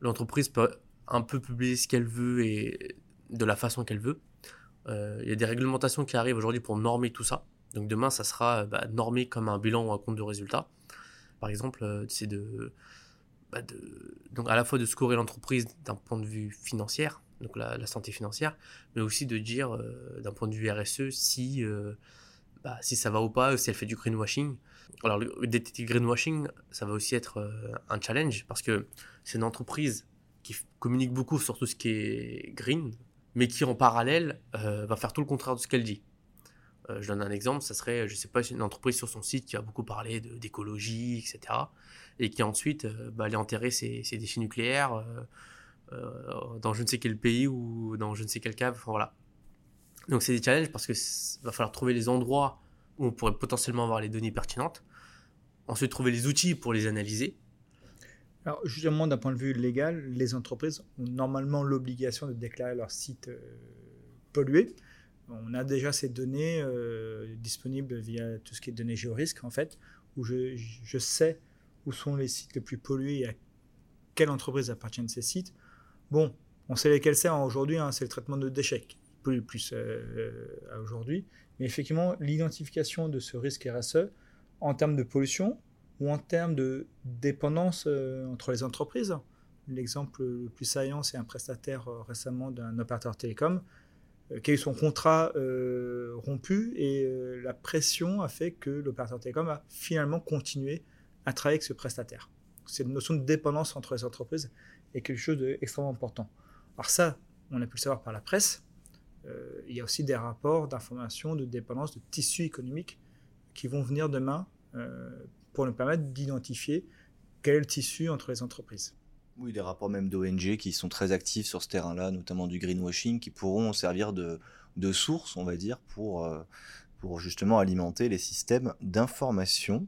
[SPEAKER 4] L'entreprise peut un peu publier ce qu'elle veut et de la façon qu'elle veut. Euh, il y a des réglementations qui arrivent aujourd'hui pour normer tout ça. Donc demain, ça sera bah, normé comme un bilan ou un compte de résultat. Par exemple, c'est de, bah, de, donc à la fois de scorer l'entreprise d'un point de vue financier, donc la, santé financière, mais aussi de dire euh, d'un point de vue RSE si, euh, bah, si ça va ou pas, si elle fait du greenwashing. Alors le détecter greenwashing, ça va aussi être euh, un challenge parce que c'est une entreprise qui communique beaucoup sur tout ce qui est green, mais qui en parallèle va faire tout le contraire de ce qu'elle dit. je donne un exemple, ça serait, je sais pas, une entreprise sur son site qui a beaucoup parlé d'écologie, etc. Et qui ensuite va aller enterrer ses, déchets nucléaires euh, dans je ne sais quel pays ou dans je ne sais quel cave. Voilà. Donc c'est des challenges parce que va falloir trouver les endroits où on pourrait potentiellement avoir les données pertinentes. Ensuite, trouver les outils pour les analyser.
[SPEAKER 3] Alors, justement, d'un point de vue légal, les entreprises ont normalement l'obligation de déclarer leur site euh, pollué. On a déjà ces données euh, disponibles via tout ce qui est données géorisques, en fait, où je, sais où sont les sites les plus pollués et à quelle entreprise appartiennent ces sites. Bon, on sait lesquels c'est aujourd'hui, hein, c'est le traitement de déchets plus euh, aujourd'hui. Mais effectivement, l'identification de ce risque RSE en termes de pollution ou en termes de dépendance euh, entre les entreprises. L'exemple le plus saillant, c'est un prestataire euh, récemment d'un opérateur télécom qui a eu son contrat rompu et la pression a fait que l'opérateur télécom a finalement continué à travailler avec ce prestataire. C'est une notion de dépendance entre les entreprises est quelque chose d'extrêmement important. Alors ça, on a pu le savoir par la presse. Euh, il y a aussi des rapports d'information de dépendance de tissus économiques qui vont venir demain euh, pour nous permettre d'identifier quel est le tissu entre les entreprises.
[SPEAKER 2] Oui, des rapports même d'ONG qui sont très actifs sur ce terrain-là, notamment du greenwashing, qui pourront servir de, source, on va dire, euh, pour justement alimenter les systèmes d'information.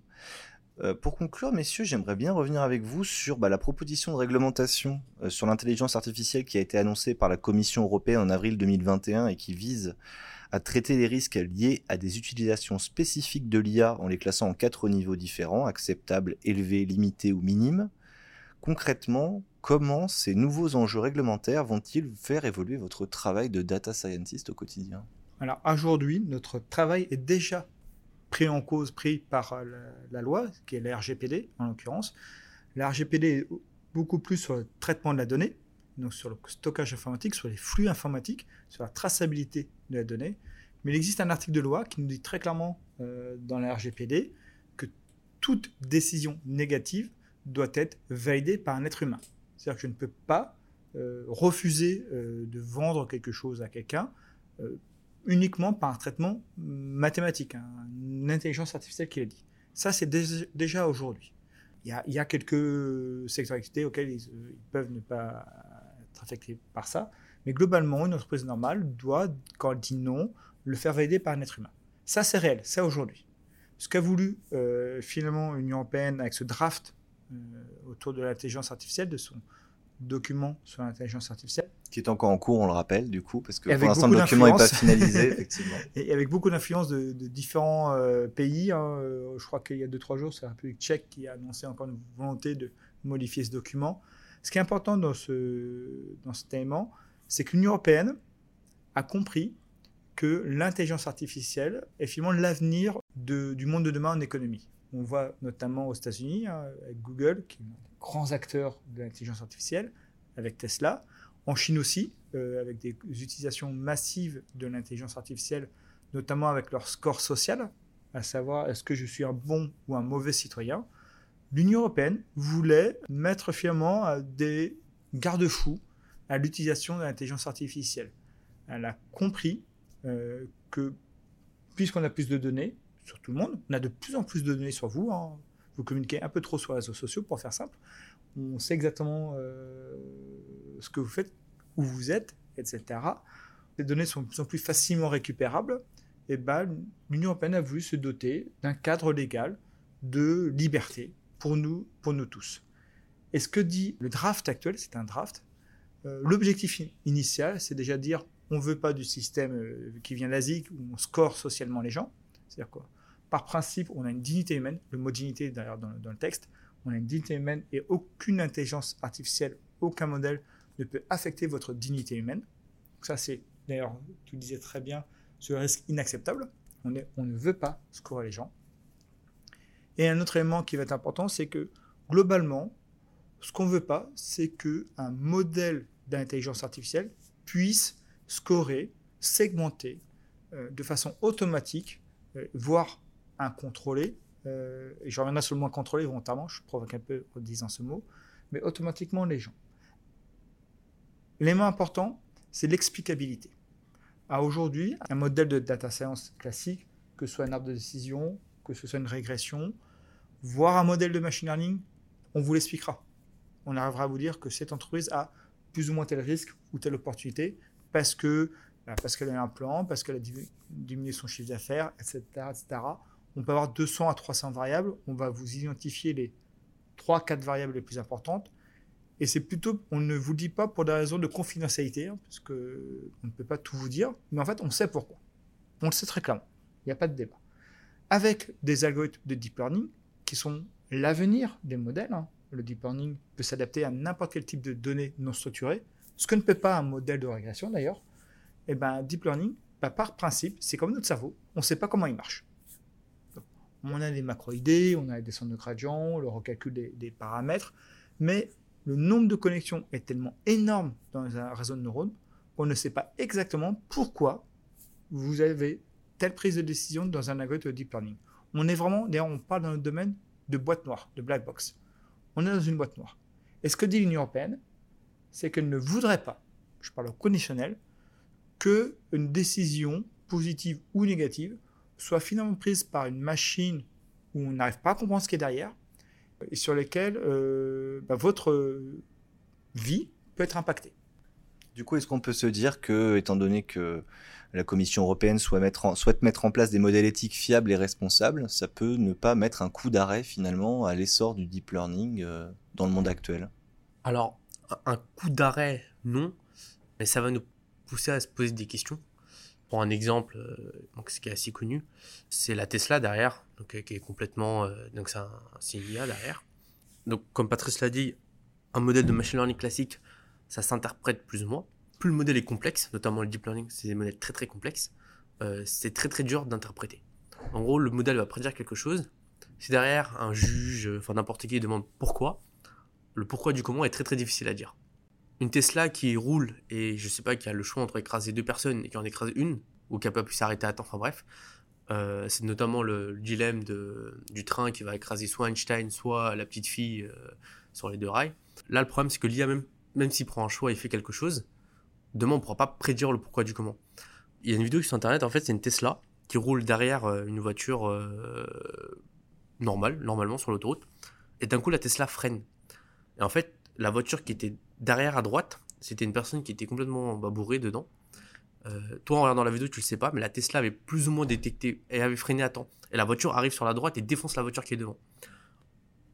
[SPEAKER 2] Euh, pour conclure, messieurs, j'aimerais bien revenir avec vous sur bah, la proposition de réglementation euh, sur l'intelligence artificielle qui a été annoncée par la Commission européenne en avril 2021 et qui vise à traiter les risques liés à des utilisations spécifiques de l'IA en les classant en quatre niveaux différents, acceptables, élevés, limités ou minimes. Concrètement, comment ces nouveaux enjeux réglementaires vont-ils faire évoluer votre travail de data scientist au quotidien?
[SPEAKER 3] Alors aujourd'hui, notre travail est déjà pris en cause, pris par euh, la, loi, qui est la RGPD en l'occurrence. La RGPD est beaucoup plus sur le traitement de la donnée, donc sur le stockage informatique, sur les flux informatiques, sur la traçabilité de la donnée. Mais il existe un article de loi qui nous dit très clairement euh, dans la RGPD toute décision négative doit être validée par un être humain. C'est-à-dire que je ne peux pas euh, refuser de vendre quelque chose à quelqu'un uniquement par un traitement mathématique, hein, une intelligence artificielle qui l'a dit. Ça, c'est déjà aujourd'hui. Il y, a, quelques secteurs d'activité auxquels ils, peuvent ne pas être affectés par ça, mais globalement, une entreprise normale doit, quand elle dit non, le faire valider par un être humain. Ça, c'est réel, c'est aujourd'hui. Ce qu'a voulu finalement l'Union européenne avec ce draft autour de l'intelligence artificielle, de son document sur l'intelligence artificielle.
[SPEAKER 2] Qui est encore en cours, on le rappelle, du coup, parce que pour l'instant, le document n'est pas finalisé, effectivement.
[SPEAKER 3] Et avec beaucoup d'influence de, différents euh, pays. Hein, euh, je crois qu'il y a 2-3 jours, c'est la République tchèque qui a annoncé encore une volonté de modifier ce document. Ce qui est important dans ce, dans ce élément, c'est que l'Union européenne a compris que l'intelligence artificielle est finalement l'avenir du monde de demain en économie. On voit notamment aux États-Unis, hein, avec Google, qui est grands acteurs de l'intelligence artificielle, avec Tesla. En Chine aussi, euh, avec des utilisations massives de l'intelligence artificielle, notamment avec leur score social, à savoir est-ce que je suis un bon ou un mauvais citoyen? L'Union européenne voulait mettre finalement des garde-fous à l'utilisation de l'intelligence artificielle. Elle a compris euh, que puisqu'on a plus de données sur tout le monde, on a de plus en plus de données sur vous, hein, vous communiquez un peu trop sur les réseaux sociaux, pour faire simple. On sait exactement euh, ce que vous faites, où vous êtes, etc. Les données sont de plus en plus facilement récupérables. Et ben, l'Union européenne a voulu se doter d'un cadre légal de liberté pour nous, pour nous tous. Et ce que dit le draft actuel, c'est un draft. Euh, l'objectif initial, c'est déjà de dire on ne veut pas du système euh, qui vient d'Asie où on score socialement les gens. C'est-à-dire quoi? Par principe, on a une dignité humaine. Le mot dignité, d'ailleurs, dans, le texte, on a une dignité humaine et aucune intelligence artificielle, aucun modèle ne peut affecter votre dignité humaine. ça, c'est, d'ailleurs, tu disais très bien, ce risque inacceptable. On, ne veut pas scorer les gens. Et un autre élément qui va être important, c'est que globalement, ce qu'on ne veut pas, c'est qu'un modèle d'intelligence artificielle puisse scorer, segmenter euh, de façon automatique, euh, voire incontrôlé, euh, et je reviendrai sur le mot contrôlé volontairement, je provoque un peu en disant ce mot, mais automatiquement les gens. L'élément important, c'est l'explicabilité. Aujourd'hui, un modèle de data science classique, que ce soit un arbre de décision, que ce soit une régression, voire un modèle de machine learning, on vous l'expliquera. On arrivera à vous dire que cette entreprise a plus ou moins tel risque ou telle opportunité parce que bah, parce qu'elle a un plan, parce qu'elle a diminué son chiffre d'affaires, etc., etc on peut avoir 200 à 300 variables. On va vous identifier les 3-4 variables les plus importantes. Et c'est plutôt, on ne vous dit pas pour des raisons de confidentialité, hein, parce qu'on ne peut pas tout vous dire, mais en fait, on sait pourquoi. On le sait très clairement. Il n'y a pas de débat. Avec des algorithmes de deep learning qui sont l'avenir des modèles, hein. le deep learning peut s'adapter à n'importe quel type de données non structurées, ce que ne peut pas un modèle de régression d'ailleurs. Et eh ben, deep learning, bah, par principe, c'est comme notre cerveau, on ne sait pas comment il marche on a des macroidées, on a des descentes de gradient, le recalcul des, paramètres, mais le nombre de connexions est tellement énorme dans un réseau de neurones qu'on ne sait pas exactement pourquoi vous avez telle prise de décision dans un algorithme de deep learning. On est vraiment, d'ailleurs, on parle dans le domaine de boîte noire, de black box. On est dans une boîte noire. Et ce que dit l'Union européenne, c'est qu'elle ne voudrait pas, je parle au conditionnel, qu'une décision positive ou négative soit finalement prise par une machine où on n'arrive pas à comprendre ce qui est derrière et sur lesquelles euh, bah, votre vie peut être impactée.
[SPEAKER 2] Du coup, est-ce qu'on peut se dire que, étant donné que la Commission européenne souhaite mettre, en, souhaite mettre en place des modèles éthiques fiables et responsables, ça peut ne pas mettre un coup d'arrêt finalement à l'essor du deep learning euh, dans le monde actuel?
[SPEAKER 4] Alors, un coup d'arrêt, non, mais ça va nous pousser à se poser des questions pour un exemple, euh, donc ce qui est assez connu, c'est la Tesla derrière, donc, euh, qui est complètement. Euh, donc c'est un, IA derrière. Donc, comme Patrice l'a dit, un modèle de machine learning classique, ça s'interprète plus ou moins. Plus le modèle est complexe, notamment le deep learning, c'est des modèles très très complexes, c'est très très dur d'interpréter. En gros, le modèle va prédire quelque chose. Si derrière un juge, enfin n'importe qui demande pourquoi, le pourquoi du comment est très très difficile à dire une Tesla qui roule et je sais pas, qui a le choix entre écraser deux personnes et qui en écrase une, ou qui n'a pas pu s'arrêter à temps, enfin bref, Euh, c'est notamment le, le dilemme de, du train qui va écraser soit Einstein, soit la petite fille euh, sur les deux rails. Là, le problème, c'est que l'IA, même, même s'il prend un choix et fait quelque chose, demain, on ne pourra pas prédire le pourquoi du comment. Il y a une vidéo sur Internet, en fait, c'est une Tesla qui roule derrière euh, une voiture normale, normalement sur l'autoroute. Et d'un coup, la Tesla freine. Et en fait, la voiture qui était derrière à droite, c'était une personne qui était complètement bah, bourrée dedans. Euh, toi, en regardant la vidéo, tu le sais pas, mais la Tesla avait plus ou moins détecté et avait freiné à temps. Et la voiture arrive sur la droite et défonce la voiture qui est devant.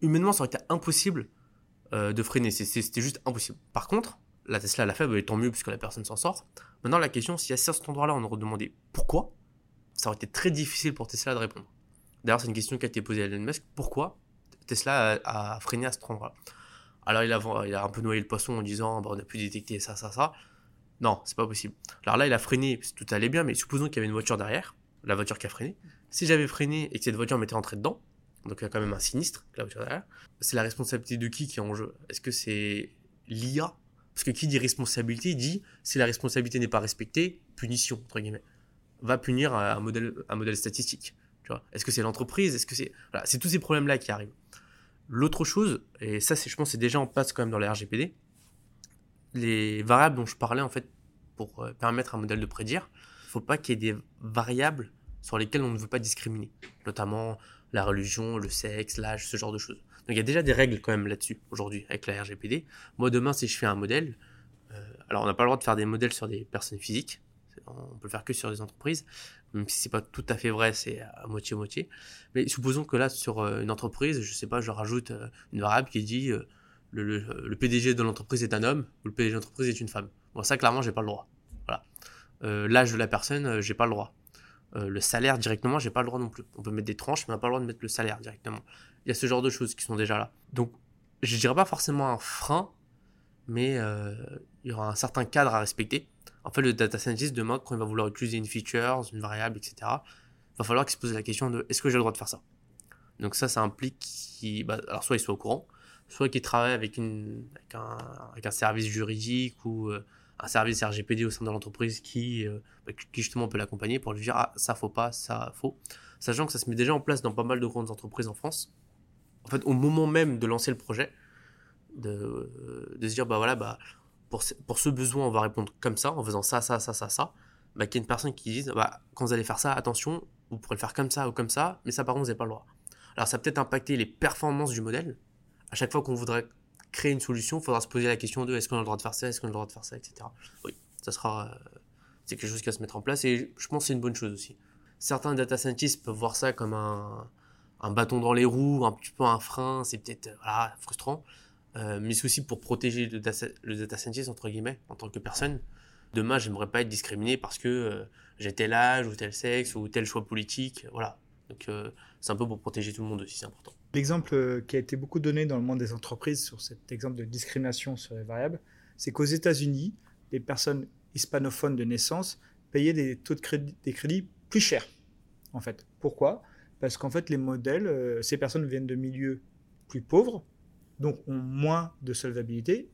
[SPEAKER 4] Humainement, ça aurait été impossible euh, de freiner. C'était juste impossible. Par contre, la Tesla l'a fait, bah, et tant mieux puisque la personne s'en sort. Maintenant, la question, si à cet endroit-là, on aurait demandé pourquoi, ça aurait été très difficile pour Tesla de répondre. D'ailleurs, c'est une question qui a été posée à Elon Musk. Pourquoi Tesla a, a freiné à cet endroit-là? Alors, il a, un peu noyé le poisson en disant bah, on a pu détecter ça, ça, ça. Non, c'est pas possible. Alors là, il a freiné, tout allait bien, mais supposons qu'il y avait une voiture derrière, la voiture qui a freiné. Si j'avais freiné et que cette voiture m'était rentrée dedans, donc il y a quand même un sinistre, la voiture derrière, c'est la responsabilité de qui qui est en jeu? Est-ce que c'est l'IA Parce que qui dit responsabilité dit si la responsabilité n'est pas respectée, punition, entre guillemets. Va punir un modèle, un modèle statistique. Est-ce que c'est l'entreprise? Est-ce que c'est. Voilà, c'est tous ces problèmes-là qui arrivent. L'autre chose, et ça, je pense, c'est déjà en place quand même dans les RGPD, les variables dont je parlais, en fait, pour euh, permettre un modèle de prédire, il ne faut pas qu'il y ait des variables sur lesquelles on ne veut pas discriminer, notamment la religion, le sexe, l'âge, ce genre de choses. Donc il y a déjà des règles quand même là-dessus aujourd'hui avec la RGPD. Moi demain, si je fais un modèle, euh, alors on n'a pas le droit de faire des modèles sur des personnes physiques, on peut le faire que sur des entreprises, même si c'est pas tout à fait vrai, c'est à moitié moitié. Mais supposons que là sur euh, une entreprise, je sais pas, je rajoute euh, une variable qui dit euh, le, le, PDG de l'entreprise est un homme ou le PDG de l'entreprise est une femme. Bon ça clairement j'ai pas le droit. Voilà. L'âge de la personne, j'ai pas le droit. Le salaire directement, j'ai pas le droit non plus. On peut mettre des tranches, mais on n'a pas le droit de mettre le salaire directement. Il y a ce genre de choses qui sont déjà là. Donc, je dirais pas forcément un frein, mais il y aura un certain cadre à respecter. En fait, le data scientist, demain, quand il va vouloir utiliser une feature, une variable, etc., il va falloir qu'il se pose la question de est-ce que j'ai le droit de faire ça? Donc ça, ça implique qu'il, bah, alors soit il soit au courant, soit qu'il travaille avec, un, service juridique ou euh, un service RGPD au sein de l'entreprise qui, euh, bah, qui justement peut l'accompagner pour lui dire ah ça faut pas, ça faut. Sachant que ça se met déjà en place dans pas mal de grandes entreprises en France. En fait, au moment même de lancer le projet, de, de se dire bah voilà bah pour ce, besoin on va répondre comme ça en faisant ça ça ça ça ça. Bah qu'il y ait une personne qui dise bah quand vous allez faire ça attention vous pourrez le faire comme ça ou comme ça mais ça par contre vous n'avez pas le droit. Alors ça peut-être impacter les performances du modèle. À chaque fois qu'on voudrait créer une solution il faudra se poser la question de est-ce qu'on a le droit de faire ça est-ce qu'on a le droit de faire ça etc oui ça sera euh, c'est quelque chose qui va se mettre en place et je pense que c'est une bonne chose aussi. Certains data scientists peuvent voir ça comme un, bâton dans les roues un petit peu un frein c'est peut-être euh, frustrant euh, mais c'est aussi pour protéger le data, scientist, entre guillemets, en tant que personne. Demain, j'aimerais pas être discriminé parce que euh, j'ai tel âge, ou tel sexe, ou tel choix politique. Voilà. Donc, euh, c'est un peu pour protéger tout le monde aussi, c'est important.
[SPEAKER 3] L'exemple qui a été beaucoup donné dans le monde des entreprises sur cet exemple de discrimination sur les variables, c'est qu'aux États-Unis, les personnes hispanophones de naissance payaient des taux de crédit, plus chers. En fait, pourquoi? Parce qu'en fait, les modèles, ces personnes viennent de milieux plus pauvres, donc ont moins de solvabilité,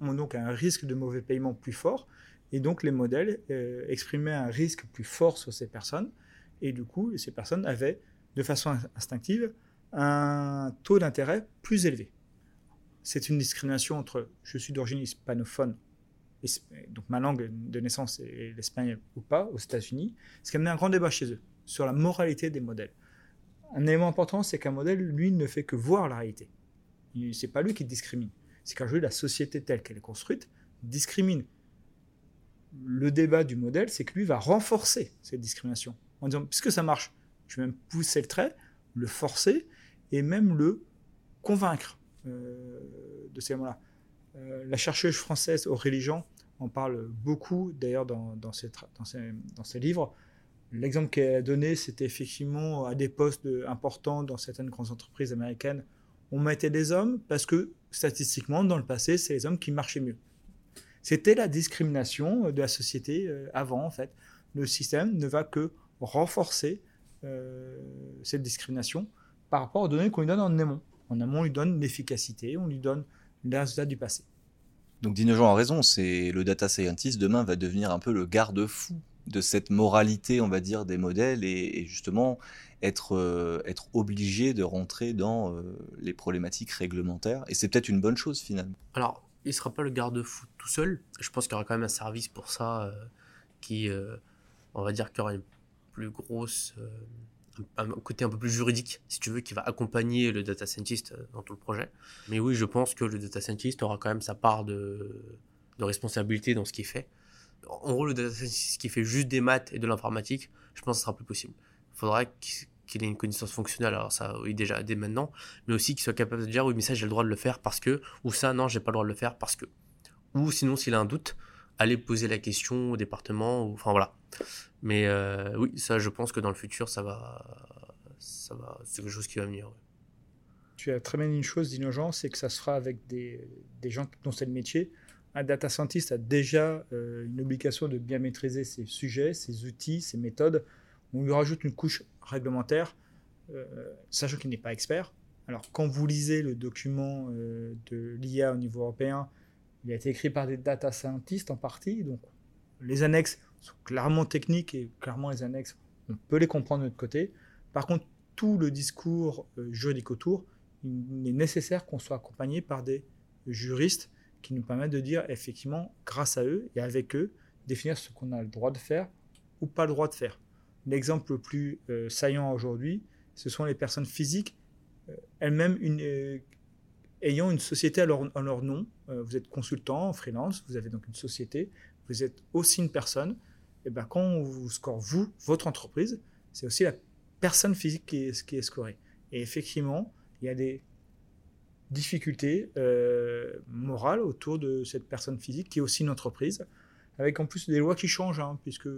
[SPEAKER 3] ont donc un risque de mauvais paiement plus fort, et donc les modèles euh, exprimaient un risque plus fort sur ces personnes, et du coup, ces personnes avaient, de façon instinctive, un taux d'intérêt plus élevé. C'est une discrimination entre je suis d'origine hispanophone, donc ma langue de naissance est l'espagnol ou pas, aux États-Unis, ce qui a amené un grand débat chez eux sur la moralité des modèles. Un élément important, c'est qu'un modèle, lui, ne fait que voir la réalité. C'est pas lui qui discrimine. C'est qu'aujourd'hui, la société telle qu'elle est construite discrimine. Le débat du modèle, c'est que lui va renforcer cette discrimination. En disant, puisque ça marche, je vais même pousser le trait, le forcer et même le convaincre euh, de ces éléments-là. Euh, la chercheuse française Aurélie Jean en parle beaucoup, d'ailleurs, dans, dans, ses, dans, ses, livres. L'exemple qu'elle a donné, c'était effectivement à des postes importants dans certaines grandes entreprises américaines on mettait des hommes parce que statistiquement, dans le passé, c'est les hommes qui marchaient mieux. C'était la discrimination de la société euh, avant, en fait. Le système ne va que renforcer euh, cette discrimination par rapport aux données qu'on lui donne en amont. En amont, on lui donne l'efficacité, on lui donne les résultats du passé.
[SPEAKER 2] Donc Dino Jean a raison, c'est le data scientist demain va devenir un peu le garde-fou de cette moralité, on va dire, des modèles et, justement être, euh, être obligé de rentrer dans euh, les problématiques réglementaires. Et c'est peut-être une bonne chose finalement.
[SPEAKER 4] Alors, il ne sera pas le garde-fou tout seul. Je pense qu'il y aura quand même un service pour ça euh, qui, on va dire, qu'il aura une plus grosse, un, côté un peu plus juridique, si tu veux, qui va accompagner le data scientist dans tout le projet. Mais oui, je pense que le data scientist aura quand même sa part de, de responsabilité dans ce qu'il fait en gros, le data scientist qui fait juste des maths et de l'informatique, je pense que ce sera plus possible. Il faudra qu'il ait une connaissance fonctionnelle, alors ça, oui, déjà, dès maintenant, mais aussi qu'il soit capable de dire, oui, mais ça, j'ai le droit de le faire parce que, ou ça, non, j'ai pas le droit de le faire parce que. Ou sinon, s'il a un doute, aller poser la question au département, ou, enfin voilà. Mais euh, oui, ça, je pense que dans le futur, ça va. Ça va c'est quelque chose qui va venir.
[SPEAKER 3] Tu as très bien une chose d'innocent, c'est que ça se fera avec des, des gens dont c'est le métier un data scientist a déjà euh, une obligation de bien maîtriser ses sujets, ses outils, ses méthodes. On lui rajoute une couche réglementaire, euh, sachant qu'il n'est pas expert. Alors, quand vous lisez le document euh, de l'IA au niveau européen, il a été écrit par des data scientists en partie. Donc, les annexes sont clairement techniques et clairement les annexes, on peut les comprendre de notre côté. Par contre, tout le discours juridique autour, il est nécessaire qu'on soit accompagné par des juristes qui nous permettent de dire effectivement, grâce à eux et avec eux, définir ce qu'on a le droit de faire ou pas le droit de faire. L'exemple le plus euh, saillant aujourd'hui, ce sont les personnes physiques, euh, elles-mêmes euh, ayant une société leur, leur nom. vous êtes consultant, freelance, vous avez donc une société, vous êtes aussi une personne. Et ben quand on vous score vous, votre entreprise, c'est aussi la personne physique qui est, qui est scorée. Et effectivement, il y a des difficultés euh, morales autour de cette personne physique qui est aussi une entreprise, avec en plus des lois qui changent, hein, puisque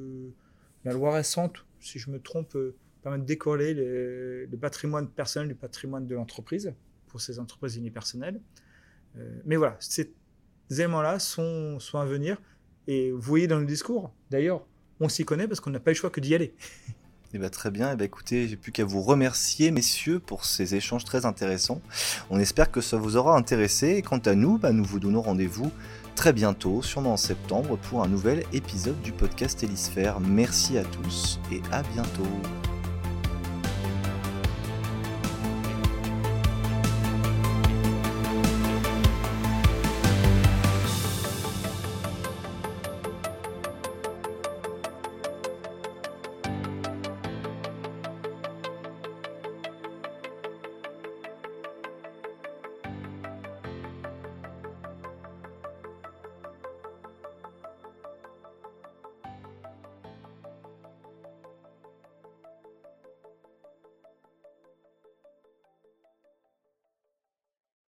[SPEAKER 3] la loi récente, si je me trompe, euh, permet de décoller le patrimoine personnel du patrimoine de l'entreprise pour ces entreprises unipersonnelles. Euh, mais voilà, ces éléments-là sont, sont à venir. Et vous voyez dans le discours, d'ailleurs, on s'y connaît parce qu'on n'a pas le choix que d'y aller.
[SPEAKER 2] Eh ben, très bien, eh ben, écoutez, j'ai plus qu'à vous remercier, messieurs, pour ces échanges très intéressants. On espère que ça vous aura intéressé, et quant à nous, bah, nous vous donnons rendez-vous très bientôt, sûrement en septembre, pour un nouvel épisode du podcast Hélisphère. Merci à tous, et à bientôt.